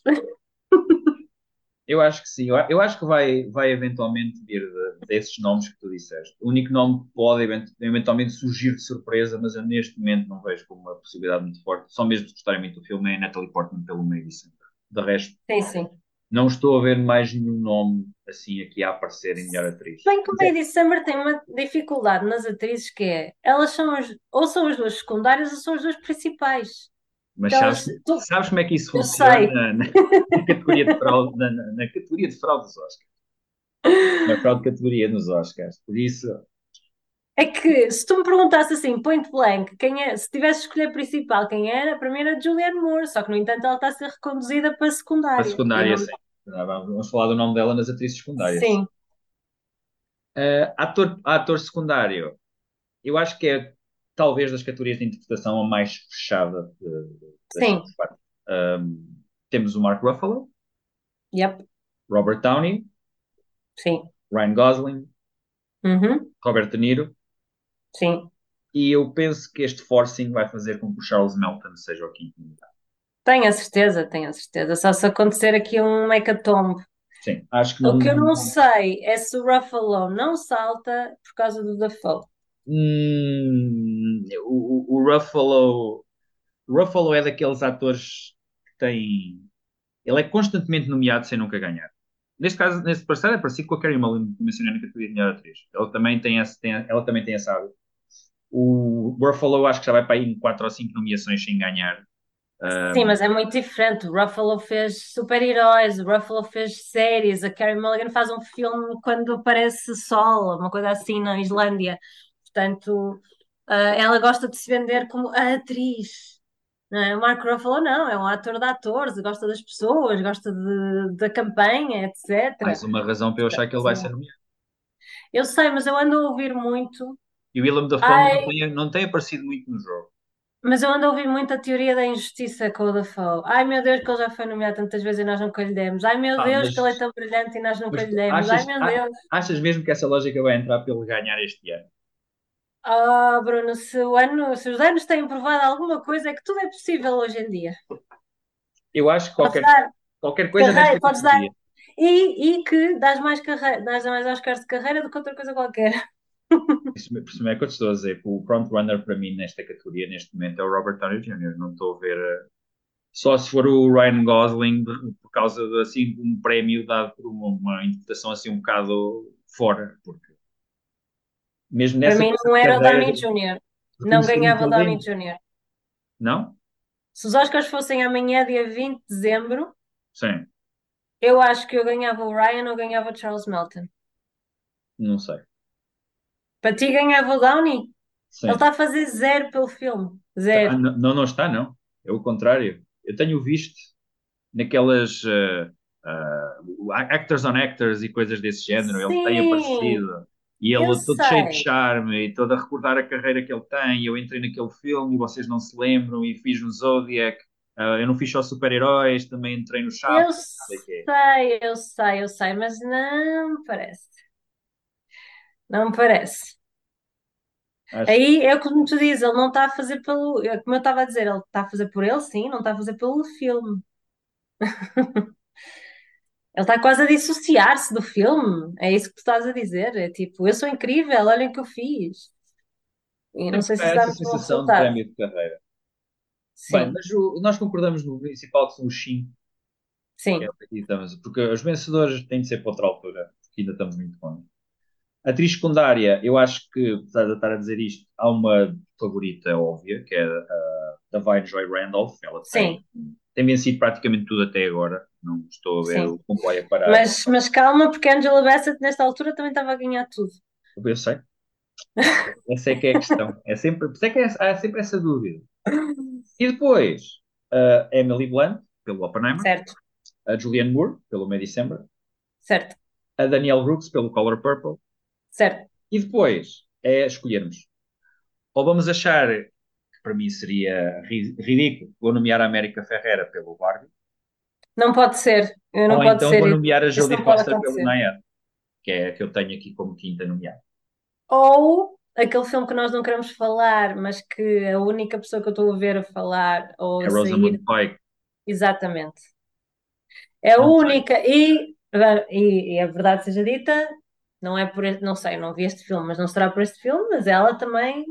Eu acho que sim. Eu acho que vai, vai eventualmente vir de, desses nomes que tu disseste. O único nome pode eventualmente surgir de surpresa, mas eu neste momento não vejo como uma possibilidade muito forte. Só mesmo de gostarem muito do filme é Natalie Portman pelo meio e sempre. De resto, sim, sim. Não estou a ver mais nenhum nome assim aqui a aparecer em melhor atriz. Bem que o Lady Summer tem uma dificuldade nas atrizes que é, elas são as, ou são as duas secundárias ou são as duas principais. Mas então, sabes, tu... sabes como é que isso funciona na, na, categoria de fraude, na, na, categoria de fraude dos Oscars? Na fraude categoria nos Oscars. Por isso, É que se tu me perguntasse assim, point blank, quem é, se tivesse de escolher principal, quem era, para mim era Julianne Moore, só que no entanto ela está a ser reconduzida para secundária. A secundária, sim. Vamos falar do nome dela nas atrizes secundárias. Sim. Uh, ator, ator secundário, eu acho que é talvez das categorias de interpretação a mais fechada. De, sim. Um, temos o Mark Ruffalo. Yep. Robert Downey. Sim. Ryan Gosling. Uhum. Robert De Niro. Sim. E eu penso que este forcing vai fazer com que o Charles Melton seja o quinto. Tenho a certeza, tenho a certeza. Só se acontecer aqui um hecatombe. Sim, acho que não. O que eu não sei é se o Ruffalo não salta por causa do Dafoe. Hum, o, o Ruffalo, Ruffalo é daqueles atores que tem. Ele é constantemente nomeado sem nunca ganhar. Neste caso, nesse parceiro é parecido com a Carrie Mulligan que mencionei na categoria de melhor atriz. Ela também tem esse, tem, ela também tem essa. O Ruffalo acho que já vai para aí em 4 ou 5 nomeações sem ganhar. Sim, mas é muito diferente. O Ruffalo fez super-heróis, o Ruffalo fez séries, a Carrie Mulligan faz um filme quando aparece sol, uma coisa assim na Islândia. Portanto, uh, ela gosta de se vender como a atriz. É? O Mark Ruffalo não, é um ator de atores, gosta das pessoas, gosta de, da campanha, etc. Mais uma razão para eu achar que ele vai ser nomeado. Eu sei, mas eu ando a ouvir muito. E o Willem Dafoe Ai... não, tem, não tem aparecido muito no jogo. Mas eu ando a ouvir muito a teoria da injustiça com o Dafoe. Ai meu Deus, que ele já foi nomeado tantas vezes e nós nunca lhe demos. Ai meu ah, Deus, mas... que ele é tão brilhante e nós nunca lhe demos. Achas, Ai meu Deus. Achas mesmo que essa lógica vai entrar ele ganhar este ano? Ah, oh, Bruno, se, ano, se os anos têm provado alguma coisa, é que tudo é possível hoje em dia. Eu acho que qualquer, qualquer coisa carreira, podes dar. E, e que dás mais, carreira, dás mais Oscars de carreira do que outra coisa qualquer. Isso, isso é que eu estou a dizer. O frontrunner para mim nesta categoria, neste momento, é o Robert Downey Jr. Não estou a ver. Eh, só se for o Ryan Gosling, por causa de assim, um prémio dado por uma, uma interpretação assim um bocado fora. Porque mesmo nessa para mim não era o Downey Jr. Não ganhava o Downey Jr. Não? Se os Oscars fossem amanhã, dia 20 de dezembro, Sim. eu acho que eu ganhava o Ryan ou ganhava o Charles Melton. Não sei. Para ti ganhava o Downey? Sim. Ele está a fazer zero pelo filme. Zero. Ah, não, não está, não. É o contrário. Eu tenho visto naquelas uh, uh, actors on actors e coisas desse género. Sim. Ele tem aparecido. E ele eu todo sei. cheio de charme e todo a recordar a carreira que ele tem. Eu entrei naquele filme e vocês não se lembram e fiz no Zodiac. Uh, eu não fiz só super-heróis, também entrei no Chapo. Eu sei, eu sei, eu sei, mas não me parece. Não me parece. Acho... Aí é como tu dizes, ele não está a fazer pelo. É como eu estava a dizer, ele está a fazer por ele, sim, não está a fazer pelo filme. Ele está quase a dissociar-se do filme. É isso que tu estás a dizer. É tipo, eu sou incrível, olhem o que eu fiz. E não sei se é essa sensação de prémio de carreira. Sim. Bem, mas o, nós concordamos no principal que são os 5. Sim. É porque os vencedores têm de ser para outra altura, porque ainda estamos muito longe. Atriz secundária, eu acho que, apesar de estar a dizer isto, há uma favorita óbvia, que é a Davine Joy Randolph. Ela tem, tem vencido praticamente tudo até agora. Não estou a ver Sim. o comboio a parar. Mas, mas calma, porque a Angela Bassett nesta altura também estava a ganhar tudo. Eu sei. essa é que é a questão. É sempre, é que é, há sempre essa dúvida. E depois, a Emily Blunt, pelo Oppenheimer. Certo. A Julianne Moore, pelo May December. Certo. A Danielle Brooks, pelo Color Purple. Certo. E depois é escolhermos. Ou vamos achar, para mim seria ridículo, vou nomear a América Ferreira pelo Barbie. Não pode ser. Eu não Ou pode então ser. vou nomear a Jodie Foster pelo Nayad, que é a que eu tenho aqui como quinta nomeada. Ou aquele filme que nós não queremos falar, mas que a única pessoa que eu estou a ver a falar ou é a Rosamund Pike. Exatamente. É a não única. E, e, e a verdade seja dita, não é por não sei, não vi este filme, mas não será por este filme, mas ela também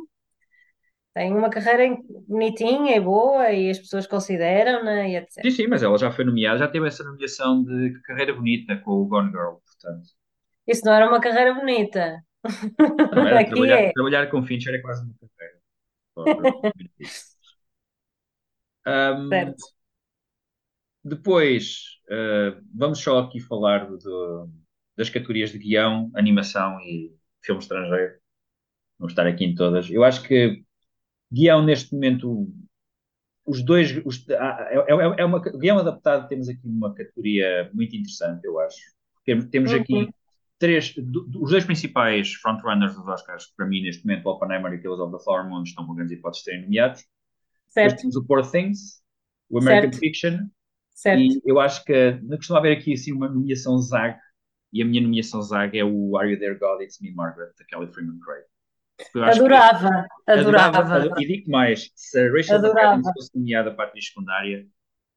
tem uma carreira bonitinha e boa e as pessoas consideram-na e etc. Sim, sim, mas ela já foi nomeada, já teve essa nomeação de carreira bonita com o Gone Girl, portanto. Isso não era uma carreira bonita. Não, era, trabalhar, é. trabalhar com Fincher é quase uma carreira. um, certo. Depois, uh, vamos só aqui falar do, das categorias de guião, animação e filme estrangeiro. Vamos estar aqui em todas. Eu acho que guião neste momento, os dois. Os, é, é, é uma, guião adaptado, temos aqui uma categoria muito interessante, eu acho. Temos aqui uhum. três. Do, os dois principais frontrunners dos Oscars, para mim, neste momento, Oppenheimer e Killers of the Flower Moon, estão com grandes hipóteses de serem nomeados. Certo. Depois temos o Poor Things, o American certo. Fiction. Certo. E eu acho que não costuma haver aqui assim uma nomeação ZAG, e a minha nomeação ZAG é o Are You There God? It's Me Margaret, da Kelly Freeman Craig. Adorava, adorava, adorava. E digo mais, se a Rachel McAdams fosse nomeada para a atriz secundária,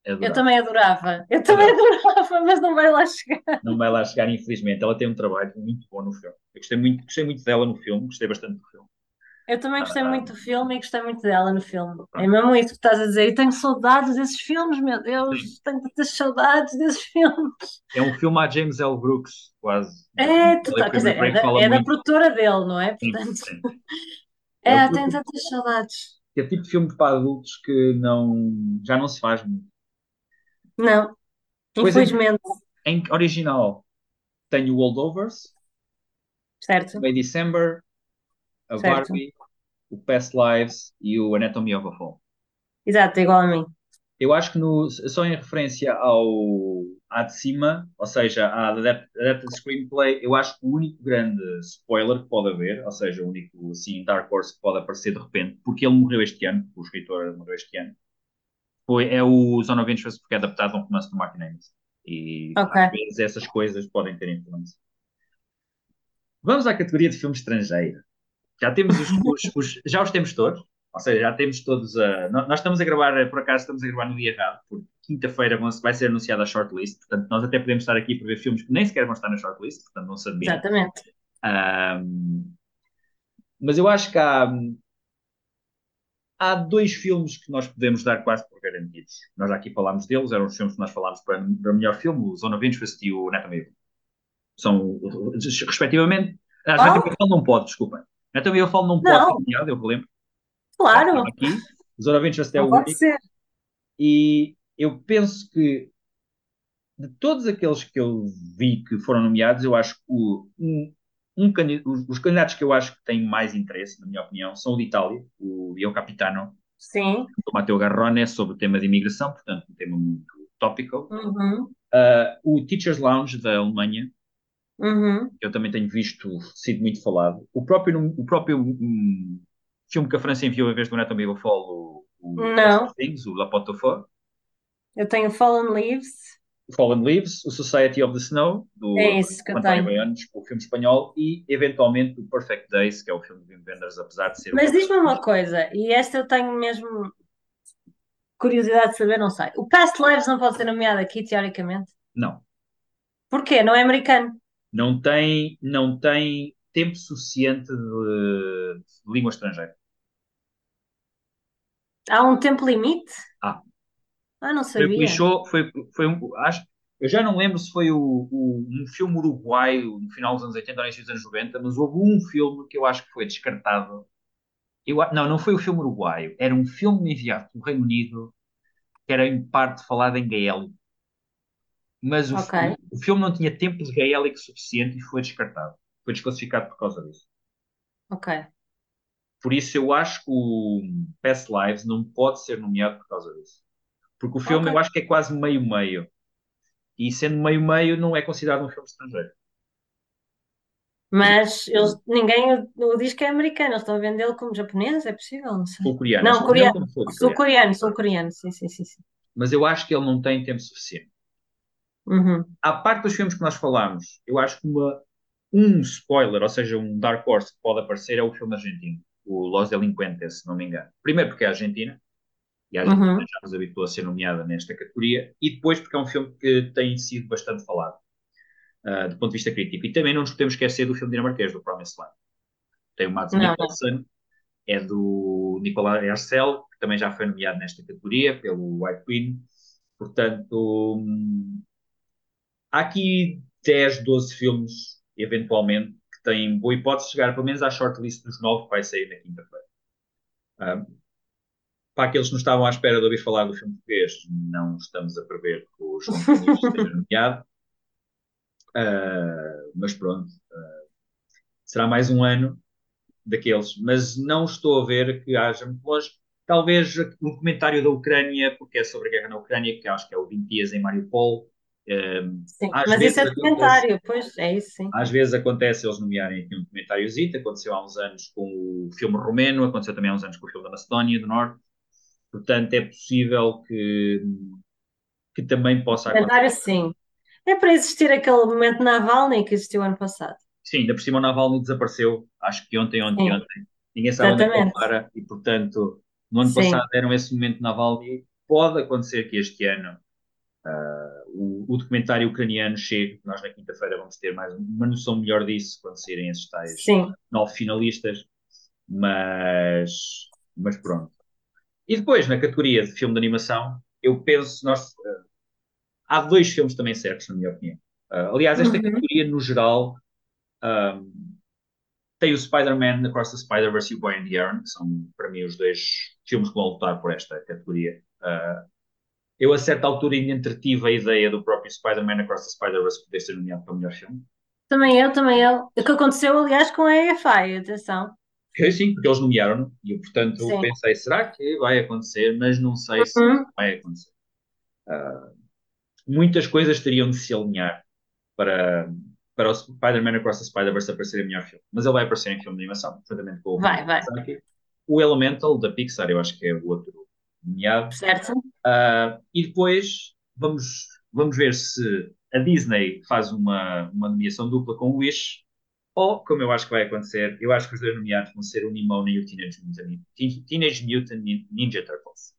adorava. eu também adorava, eu também adorava, mas não vai lá chegar. Não vai lá chegar, infelizmente. Ela tem um trabalho muito bom no filme. Eu gostei muito, gostei muito dela no filme, gostei bastante do filme. Eu também gostei muito do filme e gostei muito dela no filme. É mesmo isso que estás a dizer. Eu tenho saudades desses filmes, meu Deus. Sim. Tenho tantas saudades desses filmes. É um filme a James L. Brooks, quase. É, tu, tá, quer dizer, é, da, é da, produtora dele, não é? Portanto, sim, sim. é, é tenho tantas saudades. É tipo de filme para adultos que não, já não se faz muito. Não, pois infelizmente. Em, em original, tenho Holdovers. Certo. May December, a certo. Barbie, o Past Lives e o Anatomy of a Fall. Exato, igual a mim. Eu acho que no, só em referência ao à de cima, ou seja, à Adapted Screenplay, eu acho que o único grande spoiler que pode haver, ou seja, o único assim, Dark Horse que pode aparecer de repente, porque ele morreu este ano, o escritor morreu este ano, foi, é o Zone of Interest, porque é adaptado a um romance do Martin Amis. E okay. às vezes essas coisas podem ter influência. Vamos à categoria de filme estrangeiro. Já temos os, os, os, já os temos todos, ou seja, já temos todos a. Nós estamos a gravar, por acaso estamos a gravar no dia errado, porque quinta-feira vai ser anunciada a shortlist, portanto nós até podemos estar aqui para ver filmes que nem sequer vão estar na shortlist, portanto não sabia. Exatamente. Um, mas eu acho que há, há dois filmes que nós podemos dar quase por garantidos. Nós já aqui falámos deles, eram os filmes que nós falámos para, para o melhor filme, o Zona of Interest e o Anatomy São, respectivamente, a Anatomy oh. não pode, desculpem. Anatomy of Fall não, não. pode eu relembro. Claro. Aqui, Zona of Interest é o único. Ser. E eu penso que de todos aqueles que eu vi que foram nomeados, eu acho que o, um, um, os, os, candidatos que eu acho que têm mais interesse, na minha opinião, são o de Itália, o Io Capitano, Sim. do Matteo Garrone, sobre o tema de imigração, portanto, um tema muito tópico. Uhum. Uh, o Teacher's Lounge, da Alemanha, uhum. que eu também tenho visto, sido muito falado. O próprio, o próprio um, filme que a França enviou em vez do Anatomy of Fall, o, o, Não. Things, o La Porte au Feu. Eu tenho Fallen Leaves. Fallen Leaves, o Society of the Snow, do é isso que António Baianos, o filme espanhol, e eventualmente o Perfect Days, que é o filme de Wim Wenders, apesar de ser. Mas diz-me uma coisa, e esta eu tenho mesmo curiosidade de saber, não sei. O Past Lives não pode ser nomeado aqui, teoricamente? Não. Porquê? Não é americano? Não tem, não tem tempo suficiente de, de língua estrangeira. Há um tempo limite? Ah. Ah, não sabia. Foi, foi, foi um, acho, eu já não lembro se foi o, o, um filme uruguaio no final dos anos 80 ou início dos anos 90, mas houve um filme que eu acho que foi descartado. Eu, não, não foi o filme uruguaio. Era um filme enviado pelo Reino Unido que era em parte falado em gaélico. Mas o, okay. o, o, filme não tinha tempo de gaélico suficiente e foi descartado. Foi desclassificado por causa disso. Ok. Por isso eu acho que o Past Lives não pode ser nomeado por causa disso. Porque o filme okay. eu acho que é quase meio-meio. E sendo meio-meio não é considerado um filme estrangeiro. Mas eles, ninguém o diz que é americano, eles estão a vendê-lo como japonês, é possível? Não sei. Ou coreano. Não, coreano. Sou coreano, sou coreano, sim, sim, sim, sim. Mas eu acho que ele não tem tempo suficiente. Uhum. À parte dos filmes que nós falámos, eu acho que uma, um spoiler, ou seja, um dark horse que pode aparecer é o filme argentino, o Los Delinquentes, se não me engano. Primeiro porque é Argentina, e a Argentina uhum. já nos habituou a ser nomeada nesta categoria, e depois porque é um filme que tem sido bastante falado, uh, do ponto de vista crítico. E também não nos podemos esquecer do filme dinamarquês, do Promised Land. Tem o Mads Mikkelsen, é do Nicolai Arcel, que também já foi nomeado nesta categoria, pelo White Queen. Portanto, hum, há aqui 10, 12 filmes, eventualmente, que têm boa hipótese de chegar pelo menos à shortlist dos 9 que vai sair na quinta-feira. Um, para aqueles que não estavam à espera de ouvir falar do filme português, não estamos a prever que o João esteja nomeado. Uh, mas pronto, uh, será mais um ano daqueles, mas não estou a ver que haja muito longe. Talvez um comentário da Ucrânia, porque é sobre a guerra na Ucrânia, que acho que é o 20 dias em Mariupol. Sim, mas isso é documentário, pois é isso, sim. Às vezes acontece eles nomearem aqui um documentáriozito, aconteceu há uns anos com o filme romeno, aconteceu também há uns anos com o filme da Macedónia do Norte. Portanto, é possível que, que também possa acontecer. sim. É para existir aquele momento Navalny que existiu ano passado. Sim, ainda por cima o Navalny desapareceu, acho que ontem, ontem, sim. ontem. Ninguém sabe Exatamente. onde é ele para e, portanto, no ano Sim. passado deram esse momento Navalny. Pode acontecer que este ano uh, o, o, documentário ucraniano chegue. Nós na quinta-feira vamos ter mais uma noção melhor disso quando saírem esses tais Sim. nove finalistas. Mas, mas pronto. E depois, na categoria de filme de animação, eu penso, nós, uh, há dois filmes também certos, na minha opinião. Uh, aliás, esta uhum. categoria, no geral, um, tem o Spider-Man Across the Spider-Verse e o Boy and the Heron, que são, para mim, os dois filmes que vão lutar por esta categoria. Uh, eu, a certa altura, ainda entretive a ideia do próprio Spider-Man Across the Spider-Verse poder ser nomeado para o melhor filme. Também eu, também eu. O que aconteceu, aliás, com a AFI, atenção. Que, sim, porque eles nomearam e eu, portanto, sim. pensei, será que vai acontecer? Mas não sei uhum. se vai acontecer. Uh, muitas coisas teriam de se alinhar para, para o Spider-Man Across the Spider-Verse aparecer em melhor filme. Mas ele vai aparecer em filme de animação, juntamente com o vai, vai. O Elemental, da Pixar, eu acho que é o outro nomeado. Certo. Uh, e depois vamos, vamos ver se a Disney faz uma, uma nomeação dupla com o Wish, ou, como eu acho que vai acontecer, eu acho que os dois nomeados vão ser o Nimona e o Teenage Mutant, Teenage Mutant Ninja Turtles.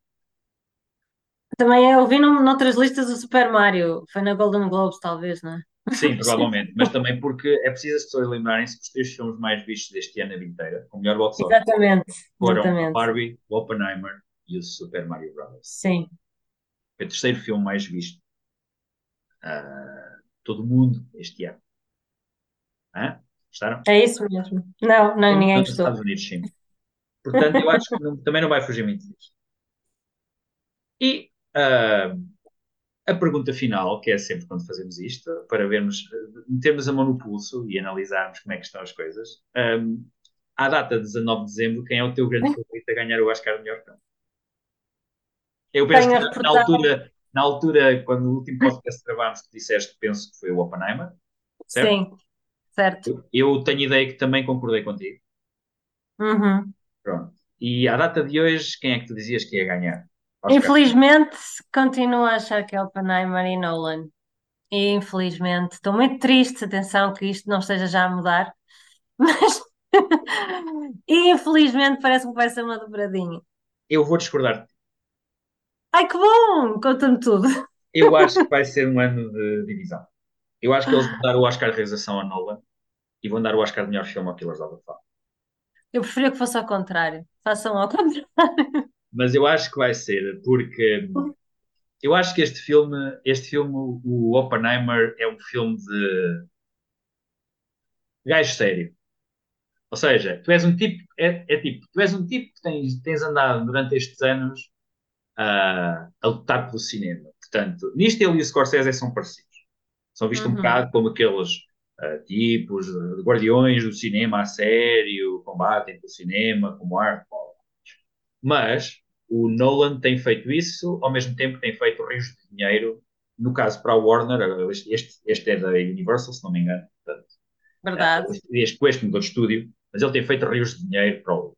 Também eu vi num, noutras listas o Super Mario, foi na Golden Globes, talvez, não é? Sim, provavelmente, mas também porque é preciso as pessoas lembrarem-se que os três filmes mais vistos deste ano a inteira, com o melhor box office, exatamente, foram exatamente. Barbie, o Oppenheimer e o Super Mario Bros. Sim. Foi o terceiro filme mais visto. Uh, todo mundo este ano. Hã? Gostaram? É isso mesmo. Não, não, ninguém gostou. Estados Unidos, sim. Portanto, eu acho que não, também não vai fugir muito disto. E uh, a pergunta final, que é sempre quando fazemos isto, para vermos, metermos a mão no pulso e analisarmos como é que estão as coisas. Um, à data de 19 de dezembro, quem é o teu grande favorito a ganhar o Oscar de melhor filme? Eu penso que na altura, na altura, quando o último podcast gravámos, que disseste, penso que foi o Oppenheimer, certo? Sim, certo. Eu, eu tenho ideia que também concordei contigo. Uhum. Pronto. E à data de hoje, quem é que tu dizias que ia ganhar? Infelizmente, continuo a achar que é Oppenheimer e Nolan. E infelizmente, estou muito triste, atenção, que isto não esteja já a mudar, mas infelizmente parece-me que vai ser uma dobradinha. Eu vou discordar. Ai, que bom! Conta-me tudo. Eu acho que vai ser um ano de divisão. Eu acho que eles vão dar o Oscar de realização a Nolan e vão dar o Oscar de melhor filme ao Killers of the Flower. Eu preferia que fosse ao contrário. Façam ao contrário mas eu acho que vai ser, porque eu acho que este filme, este filme, o Oppenheimer, é um filme de gajo sério. Ou seja, tu és um tipo, é, é tipo, tu és um tipo que tens, tens andado durante estes anos uh, a lutar pelo cinema. Portanto, nisto ele e o Scorsese são parecidos. São vistos uhum. um bocado como aqueles uh, tipos de guardiões do cinema a sério, combatem pelo cinema, como arte. Mas o Nolan tem feito isso, ao mesmo tempo tem feito rios de dinheiro. No caso para a Warner, este, este é da Universal, se não me engano. Portanto, Verdade. Este, este mudou de estúdio, mas ele tem feito rios de dinheiro para o.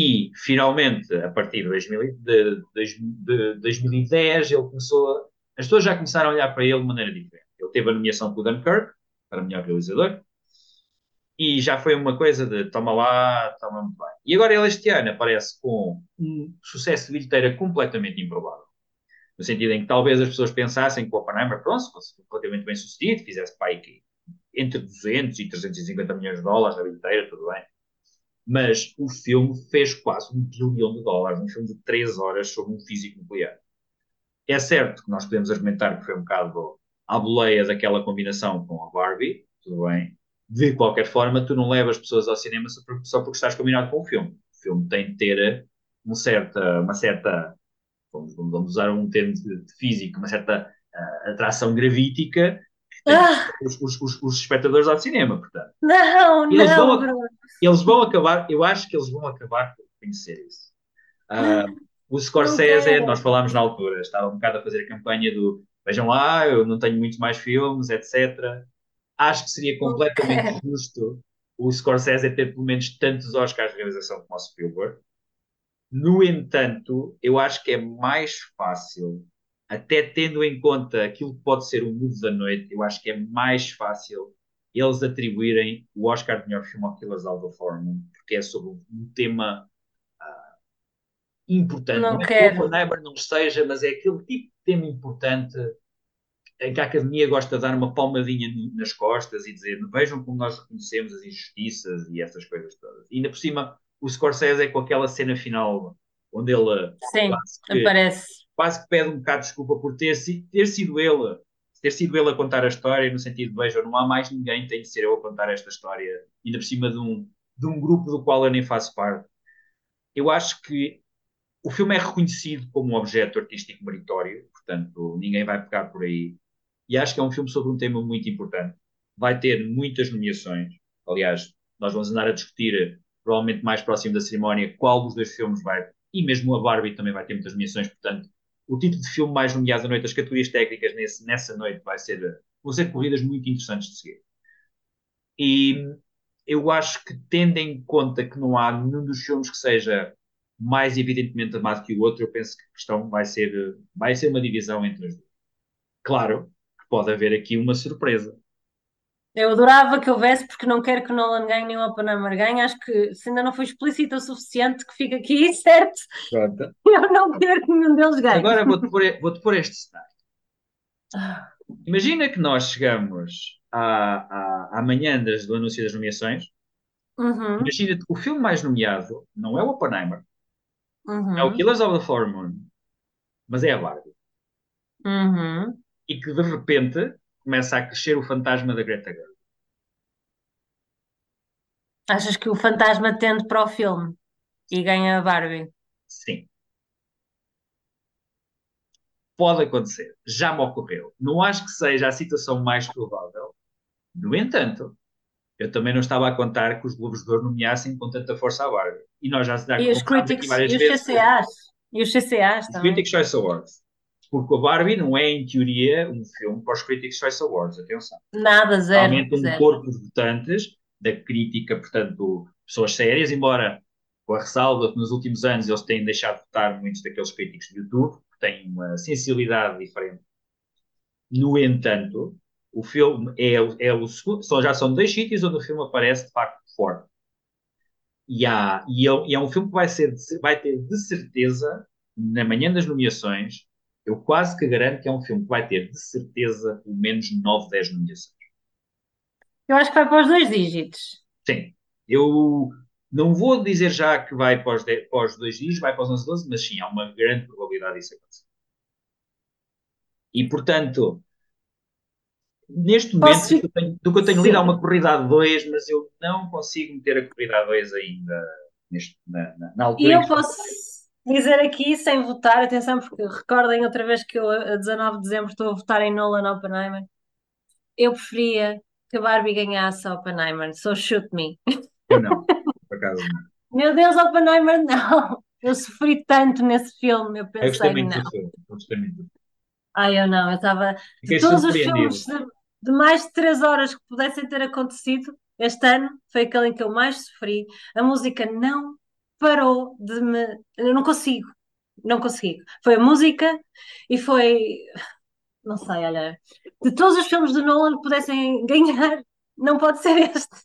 E, finalmente, a partir de, 2000, de, de, de 2010, ele começou as pessoas já começaram a olhar para ele de maneira diferente. Ele teve a nomeação o Dunkirk, para melhor realizador, e já foi uma coisa de toma lá, toma muito bem. E agora ele este ano aparece com um sucesso de bilheteira completamente improvável. No sentido em que talvez as pessoas pensassem que o Oppenheimer, pronto, fosse completamente bem sucedido, fizesse pai entre 200 e 350 milhões de dólares na bilheteira, tudo bem. Mas o filme fez quase um bilhão de dólares, um filme de 3 horas sobre um físico nuclear. É certo que nós podemos argumentar que foi um bocado à boleia daquela combinação com a Barbie, tudo bem, de qualquer forma, tu não levas pessoas ao cinema só porque, só porque estás combinado com o filme. O filme tem de ter certa, uma certa, vamos, vamos usar um termo de, de físico, uma certa uh, atração gravítica ah. os, os, os, os, espectadores ao cinema, portanto. Não, eles não, vão, Eles vão acabar, eu acho que eles vão acabar por conhecer isso. Uh, o Scorsese, nós falámos na altura, estava um bocado a fazer a campanha do vejam lá, eu não tenho muitos mais filmes, etc. Acho que seria completamente justo o Scorsese ter pelo menos tantos Oscars de realização como o Spielberg. No entanto, eu acho que é mais fácil, até tendo em conta aquilo que pode ser o mundo da noite, eu acho que é mais fácil eles atribuírem o Oscar de melhor filme ao Killers of the Flower porque é sobre um tema uh, importante. Não, não é quero. que o não seja, mas é aquele tipo de tema importante em que a academia gosta de dar uma palmadinha nas costas e dizer vejam como nós reconhecemos as injustiças e essas coisas todas. E ainda por cima, o Scorsese é com aquela cena final onde ele Sim, aparece. Quase que pede um bocado de desculpa por ter, ter sido ele ter sido ele a contar a história, no sentido de, vejam, não há mais ninguém, tem de ser eu a contar esta história, ainda por cima de um, de um grupo do qual eu nem faço parte. Eu acho que o filme é reconhecido como um objeto artístico meritório, portanto, ninguém vai pegar por aí. E acho que é um filme sobre um tema muito importante. Vai ter muitas nomeações. Aliás, nós vamos andar a discutir, provavelmente mais próximo da cerimónia, qual dos dois filmes vai. E mesmo a Barbie também vai ter muitas nomeações. Portanto, o título de filme mais nomeado da noite, as categorias técnicas nesse, nessa noite vai ser, vão ser corridas muito interessantes de seguir. E eu acho que, tendo em conta que não há nenhum dos filmes que seja mais evidentemente amado que o outro, eu penso que a questão vai ser, vai ser uma divisão entre os dois. Claro que pode haver aqui uma surpresa. Eu adorava que houvesse, porque não quero que o Nolan ganhe nem o Oppenheimer ganhe. Acho que se ainda não foi explícito o suficiente, que fica aqui, certo? Pronto. Eu não quero que nenhum deles ganhe. Agora vou-te pôr, vou pôr este cenário. Imagina que nós chegamos à, à, à manhã das, do anúncio das nomeações. Uhum. Imagina que o filme mais nomeado não é o Oppenheimer, uhum. é o Killers of the Flower Moon, mas é a Barbie. Uhum. E que de repente começa a crescer o fantasma da Greta Gerwig. Achas que o fantasma tende para o filme e ganha a Barbie? Sim. Pode acontecer. Já me ocorreu. Não acho que seja a situação mais provável. No entanto, eu também não estava a contar que os Globos de Ouro nomeassem com tanta força a Barbie. E nós já E os Critics, e os CCAs. E os CCAs também. Critics Choice Awards. Porque o Barbie não é, em teoria, um filme para os Critics' Choice Awards, atenção. Nada, zero. Realmente um corpo de votantes da crítica, portanto, pessoas sérias, embora com a ressalva que nos últimos anos eles têm deixado de votar muitos daqueles críticos de YouTube, que têm uma sensibilidade diferente. No entanto, o filme é, é o segundo, já são dois sítios onde o filme aparece de facto forte. E, há, e, é, e é um filme que vai, ser, vai ter de certeza, na manhã das nomeações, eu quase que garanto que é um filme que vai ter, de certeza, pelo menos 9, 10 nomeações. Eu acho que vai para os dois dígitos. Sim. Eu não vou dizer já que vai para os, 10, para os dois dígitos, vai para os 11, 12, mas sim, há uma grande probabilidade disso acontecer. E, portanto, neste momento, do, que eu tenho, do que eu tenho lido, há uma corrida a 2, mas eu não consigo meter a corrida a 2 ainda neste, na, na, na altura. E eu posso dizer aqui, sem votar, atenção, porque recordem outra vez que eu, a 19 de dezembro, estou a votar em Nolan Oppenheimer. Eu preferia que a Barbie ganhasse a Oppenheimer, so shoot me. Eu não, por acaso não. Meu Deus, Oppenheimer, não! Eu sofri tanto nesse filme, eu pensei, eu gostei muito não. Gostei muito. Ai, eu não, eu estava. De todos os filmes de, de mais de 3 horas que pudessem ter acontecido, este ano foi aquele em que eu mais sofri. A música não parou de me. Eu não consigo, não consigo. Foi a música e foi. Não sei, olha. De todos os filmes de Nolan que pudessem ganhar, não pode ser este.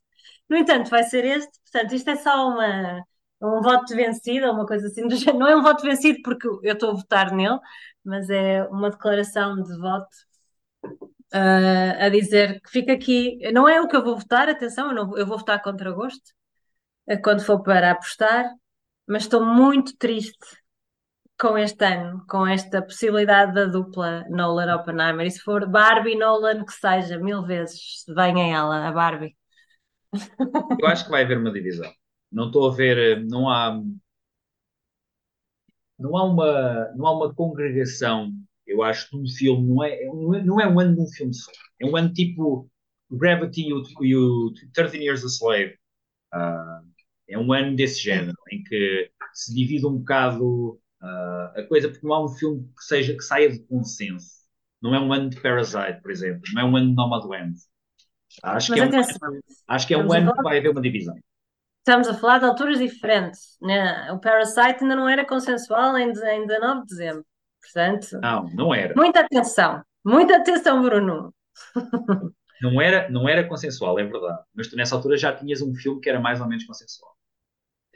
No entanto, vai ser este. Portanto, isto é só uma, um voto vencido, uma coisa assim. Não é um voto vencido porque eu estou a votar nele, mas é uma declaração de voto uh, a dizer que fica aqui. Não é o que eu vou votar, atenção, eu, não, eu vou votar contra gosto uh, quando for para apostar, mas estou muito triste com este ano, com esta possibilidade da dupla Nolan Oppenheimer. E se for Barbie Nolan, que seja mil vezes, venha ela, a Barbie. Eu acho que vai haver uma divisão. Não estou a ver, não há não há uma não há uma congregação. Eu acho que um filme não é não é um ano de um filme só. É um ano tipo Gravity e o 13 Years a Slave Uh, é um ano desse género, em que se divide um bocado uh, a coisa, porque não há um filme que, seja, que saia de consenso. Não é um ano de Parasite, por exemplo, não é um ano de Nomadland. Acho que, é um, acho que é um ano que vai haver uma divisão. Estamos a falar de alturas diferentes. Né? O Parasite ainda não era consensual em, em 19 de dezembro. Portanto, não, não era. Muita atenção, muita atenção, Bruno. não era, não era consensual, é verdade. Mas tu nessa altura já tinhas um filme que era mais ou menos consensual.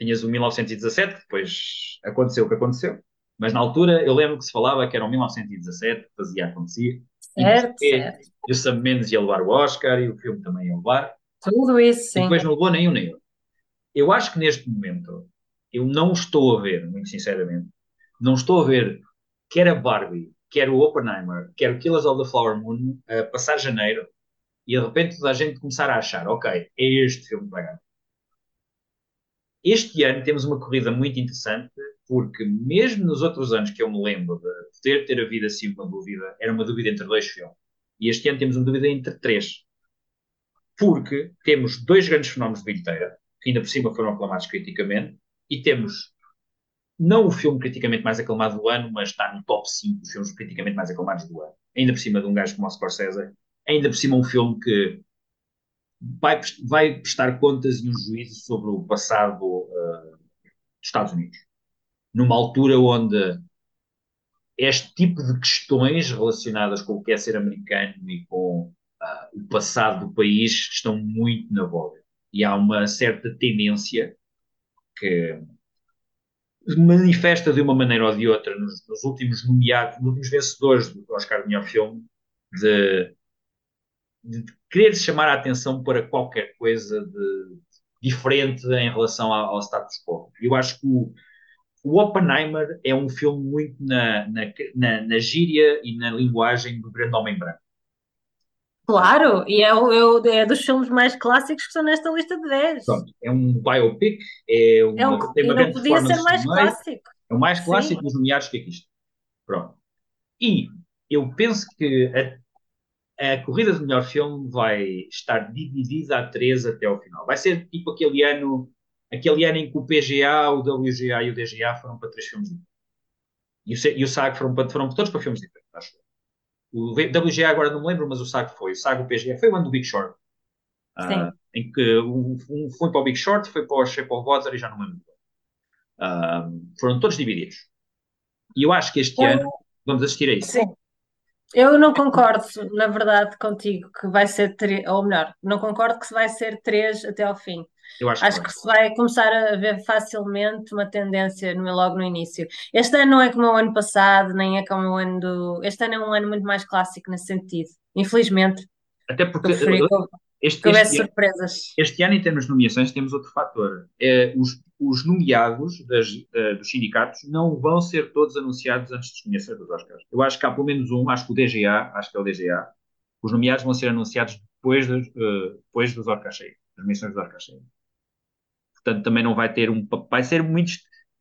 Tinhas o 1917, que depois aconteceu o que aconteceu. Mas na altura eu lembro que se falava que era o 1917 que fazia acontecer. Certo, e, certo. O Sam Mendes ia levar o Oscar e o filme também ia levar. Tudo isso, sim. E depois não levou nenhum nem outro. Eu acho que neste momento eu não estou a ver, muito sinceramente, não estou a ver quer a Barbie, quer o Oppenheimer, quer o Killers of the Flower Moon a passar janeiro e de repente toda a gente começar a achar, ok, é este filme que vai ganhar. Este ano temos uma corrida muito interessante porque mesmo nos outros anos que eu me lembro de ter, ter havido assim uma dúvida, era uma dúvida entre dois filmes. E este ano temos uma dúvida entre três. Porque temos dois grandes fenómenos de bilheteira, que ainda por cima foram aclamados criticamente, e temos não o filme criticamente mais aclamado do ano, mas está no top 5 dos filmes criticamente mais aclamados do ano. Ainda por cima de um gajo como o Scorsese, ainda por cima um filme que vai, vai prestar contas e um juízo sobre o passado uh, dos Estados Unidos. Numa altura onde este tipo de questões relacionadas com o que é ser americano e com uh, o passado do país estão muito na voga. E há uma certa tendência que manifesta de uma maneira ou de outra nos, nos últimos nomeados, nos últimos vencedores do Oscar de melhor filme, de, de querer chamar a atenção para qualquer coisa de diferente em relação ao, ao status quo. Eu acho que o, o Oppenheimer é um filme muito na, na, na, na gíria e na linguagem do grande homem branco. Claro, e é, o, é, é dos filmes mais clássicos que estão nesta lista de 10. Pronto, é um biopic, é uma, é um, tem uma não podia ser mais clássico. É o mais clássico Sim. dos nomeados que aqui está. Pronto. E eu penso que a, a corrida de melhor filme vai estar dividida a três até ao final. Vai ser tipo aquele ano, aquele ano em que o PGA, o WGA e o DGA foram para três filmes E o, e o SAG foram, para, foram todos para filmes diferentes, acho o WGA agora não me lembro, mas o SAG foi. O SAG, o PGA, foi o ano do Big Short. Uh, em que um, um, foi para o Big Short, foi para o Shape of Water e já não me lembro. Uh, foram todos divididos. E eu acho que este ano vamos assistir a isso. Sim. Eu não concordo, na verdade, contigo que vai ser três, ou melhor, não concordo que vai ser três até ao fim. Eu acho, acho que, que, se vai começar a ver facilmente uma tendência no, logo no início. Este ano não é como o ano passado, nem é como o ano do. Este ano é um ano muito mais clássico nesse sentido, infelizmente. Até porque este, este, surpresas. Este ano, em termos de nomeações, temos outro fator. É, os, os nomeados das, uh, dos sindicatos não vão ser todos anunciados antes dos conhecer dos Oscars. Eu acho que há pelo menos um, acho que o DGA, acho que é o DGA, os nomeados vão ser anunciados depois, de, uh, depois dos Oscars cheios, das nomeações dos Oscars cheios. Portanto, também não vai ter um. Vai ser muito.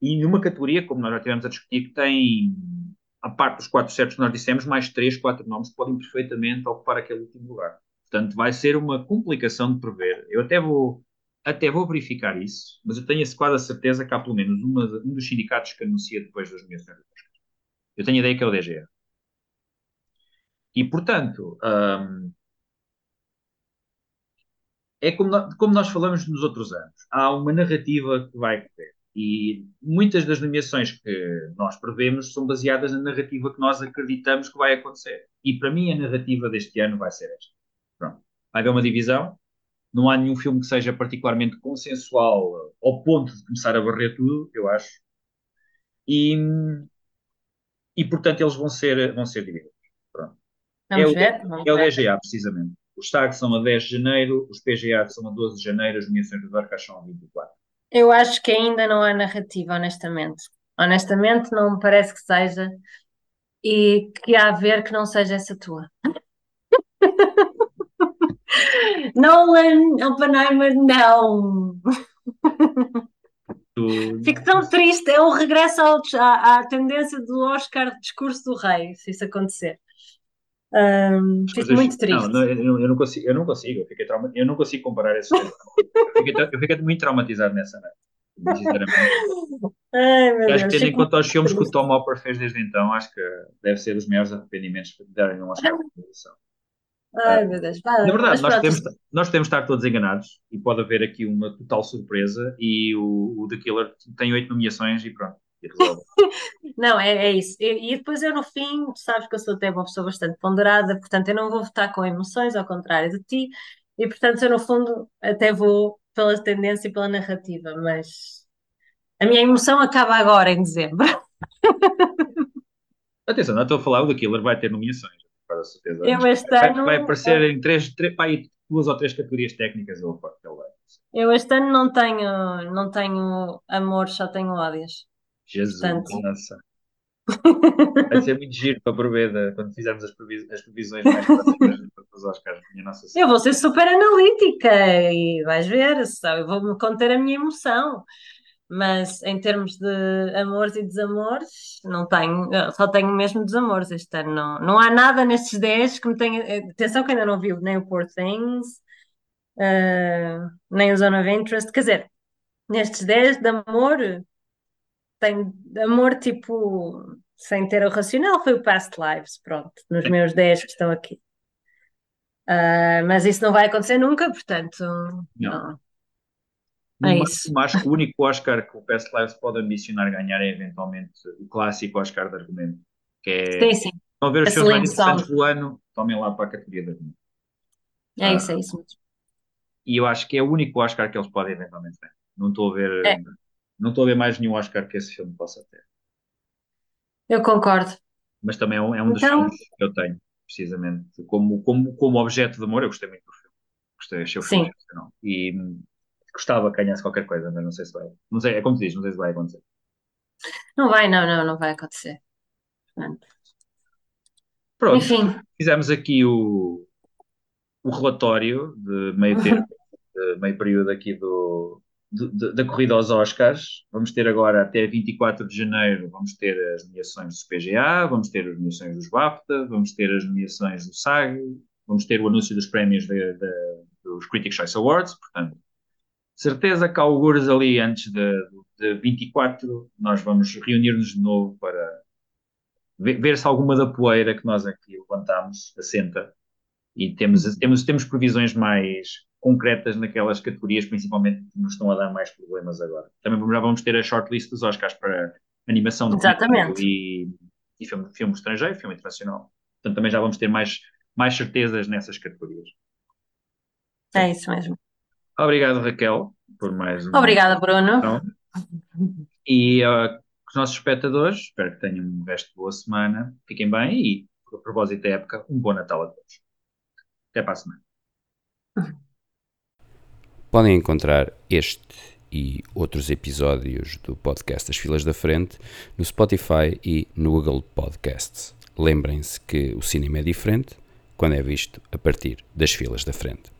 E numa categoria, como nós já tivemos a discutir, que tem, a parte dos quatro certos que nós dissemos, mais três, quatro nomes que podem perfeitamente ocupar aquele último lugar. Portanto, vai ser uma complicação de prever. Eu até vou, até vou verificar isso, mas eu tenho quase a certeza que há pelo menos uma, um dos sindicatos que anuncia depois das nomeações Eu tenho a ideia que é o DGA. E, portanto, um, é como como nós falamos nos outros anos. Há uma narrativa que vai correr. E muitas das nomeações que nós prevemos são baseadas na narrativa que nós acreditamos que vai acontecer. E para mim a narrativa deste ano vai ser esta. Vai haver uma divisão. Não há nenhum filme que seja particularmente consensual ao ponto de começar a barrer tudo, eu acho. E, e portanto, eles vão ser, vão ser divididos. Pronto. Vamos é, o, ver, é o DGA, precisamente. Os TAG são a 10 de janeiro, os PGA são a 12 de janeiro, as nomeações do Arcas são a 24. Eu acho que ainda não há narrativa, honestamente. Honestamente, não me parece que seja. E que há a ver que não seja essa tua. Nolan, Oppenheimer, não. Fico tão triste. É um regresso ao, à, à, tendência do Oscar discurso do rei, se isso acontecer. Um, fico muito triste. Não, não, eu, não consigo, eu não consigo, eu, fiquei trauma, eu não consigo comparar esses eu, fiquei, eu fiquei muito traumatizado nessa noite, sinceramente. Ai, meu acho Deus, que tendo em conta os filmes que o Tom Hopper fez desde então, acho que deve ser os maiores arrependimentos de darem um Oscar de produção. Ai, meu Deus. Vai, Na verdade, nós temos, nós temos de estar todos enganados e pode haver aqui uma total surpresa e o, o The Killer tem oito nomeações e pronto. E. Não, é, é isso. E, e depois eu, no fim, sabes que eu sou até uma pessoa bastante ponderada, portanto, eu não vou votar com emoções, ao contrário de ti, e portanto, eu, no fundo, até vou pela tendência e pela narrativa, mas a minha emoção acaba agora, em dezembro. Atenção, não estou a falar, o The Killer vai ter nomeações, para certeza. Eu este vai, ano. vai aparecer em três, três, pá, aí duas ou três categorias técnicas. Eu aposto que ele vai. Eu este ano não tenho, não tenho amor, só tenho ódios. Jesus, Portanto- nossa. Vai ser muito giro para Broveda quando fizermos as, previs as previsões mais próximas para os Oscars. Minha nossa Eu vou ser super analítica e vais ver, sabe? Eu vou-me conter a minha emoção. Mas em termos de amores e desamores, não tenho, só tenho mesmo desamores este ano. Não, não há nada nestes 10 que me tenha. Atenção que ainda não viu nem o Poor Things, eh, nem o Zone of Interest. Quer dizer, nestes 10 de amor, tem amor tipo, sem ter o racional, foi o Past Lives, pronto, nos meus 10 que estão aqui. Ah, mas isso não vai acontecer nunca, portanto, não. No É acho que o único Oscar que o Past Lives pode ambicionar ganhar é eventualmente o clássico Oscar de argumento. Que é. Sim, sim, Estão a ver os A Song. interessantes do ano, tomem lá para a categoria de argumento. é isso, é isso mesmo. E eu acho que é o único Oscar que eles podem eventualmente ter. Não estou a ver. É. Não estou a ver mais nenhum Oscar que esse filme possa ter. Eu concordo. Mas também é um, é um dos Então- filmes que eu tenho, precisamente. Como, como, como objeto de amor, eu gostei muito do filme. Gostei, achei o filme Sim. excepcional. E gostava que ganhasse qualquer coisa, mas não sei se vai. Não sei, é como tu dizes, não sei se vai acontecer. Não vai, não, não, não vai acontecer. Portanto, Pronto, Enfim, fizemos aqui o, o relatório de meio tempo, de meio período aqui do, de- de- da corrida aos Oscars. Vamos ter agora até 24 de janeiro, vamos ter as nomeações dos PGA, vamos ter as nomeações dos BAFTA, vamos ter as nomeações do SAG, vamos ter o anúncio dos prémios de- dos Critics' Choice Awards, portanto, certeza que algures ali antes de, de 24, nós vamos reunir-nos de novo para ver, ver se alguma da poeira que nós aqui levantamos assenta e temos, temos, temos previsões mais concretas naquelas categorias, principalmente que nos estão a dar mais problemas agora. Também já vamos ter a shortlist dos Oscars para animação de Exatamente. e, e filme, filme estrangeiro, filme internacional. Portanto, também já vamos ter mais, mais certezas nessas categorias. é isso mesmo. Obrigado, Raquel, por mais um. Obrigada, Bruno. Então, E uh, os nossos espectadores, espero que tenham um resto de boa semana, fiquem bem e, a propósito da época, um bom Natal a todos. Até para a semana. Podem encontrar este e outros episódios do podcast As Filas da Frente no Spotify e no Google Podcasts. Lembrem-se que o cinema é diferente quando é visto a partir das filas da frente.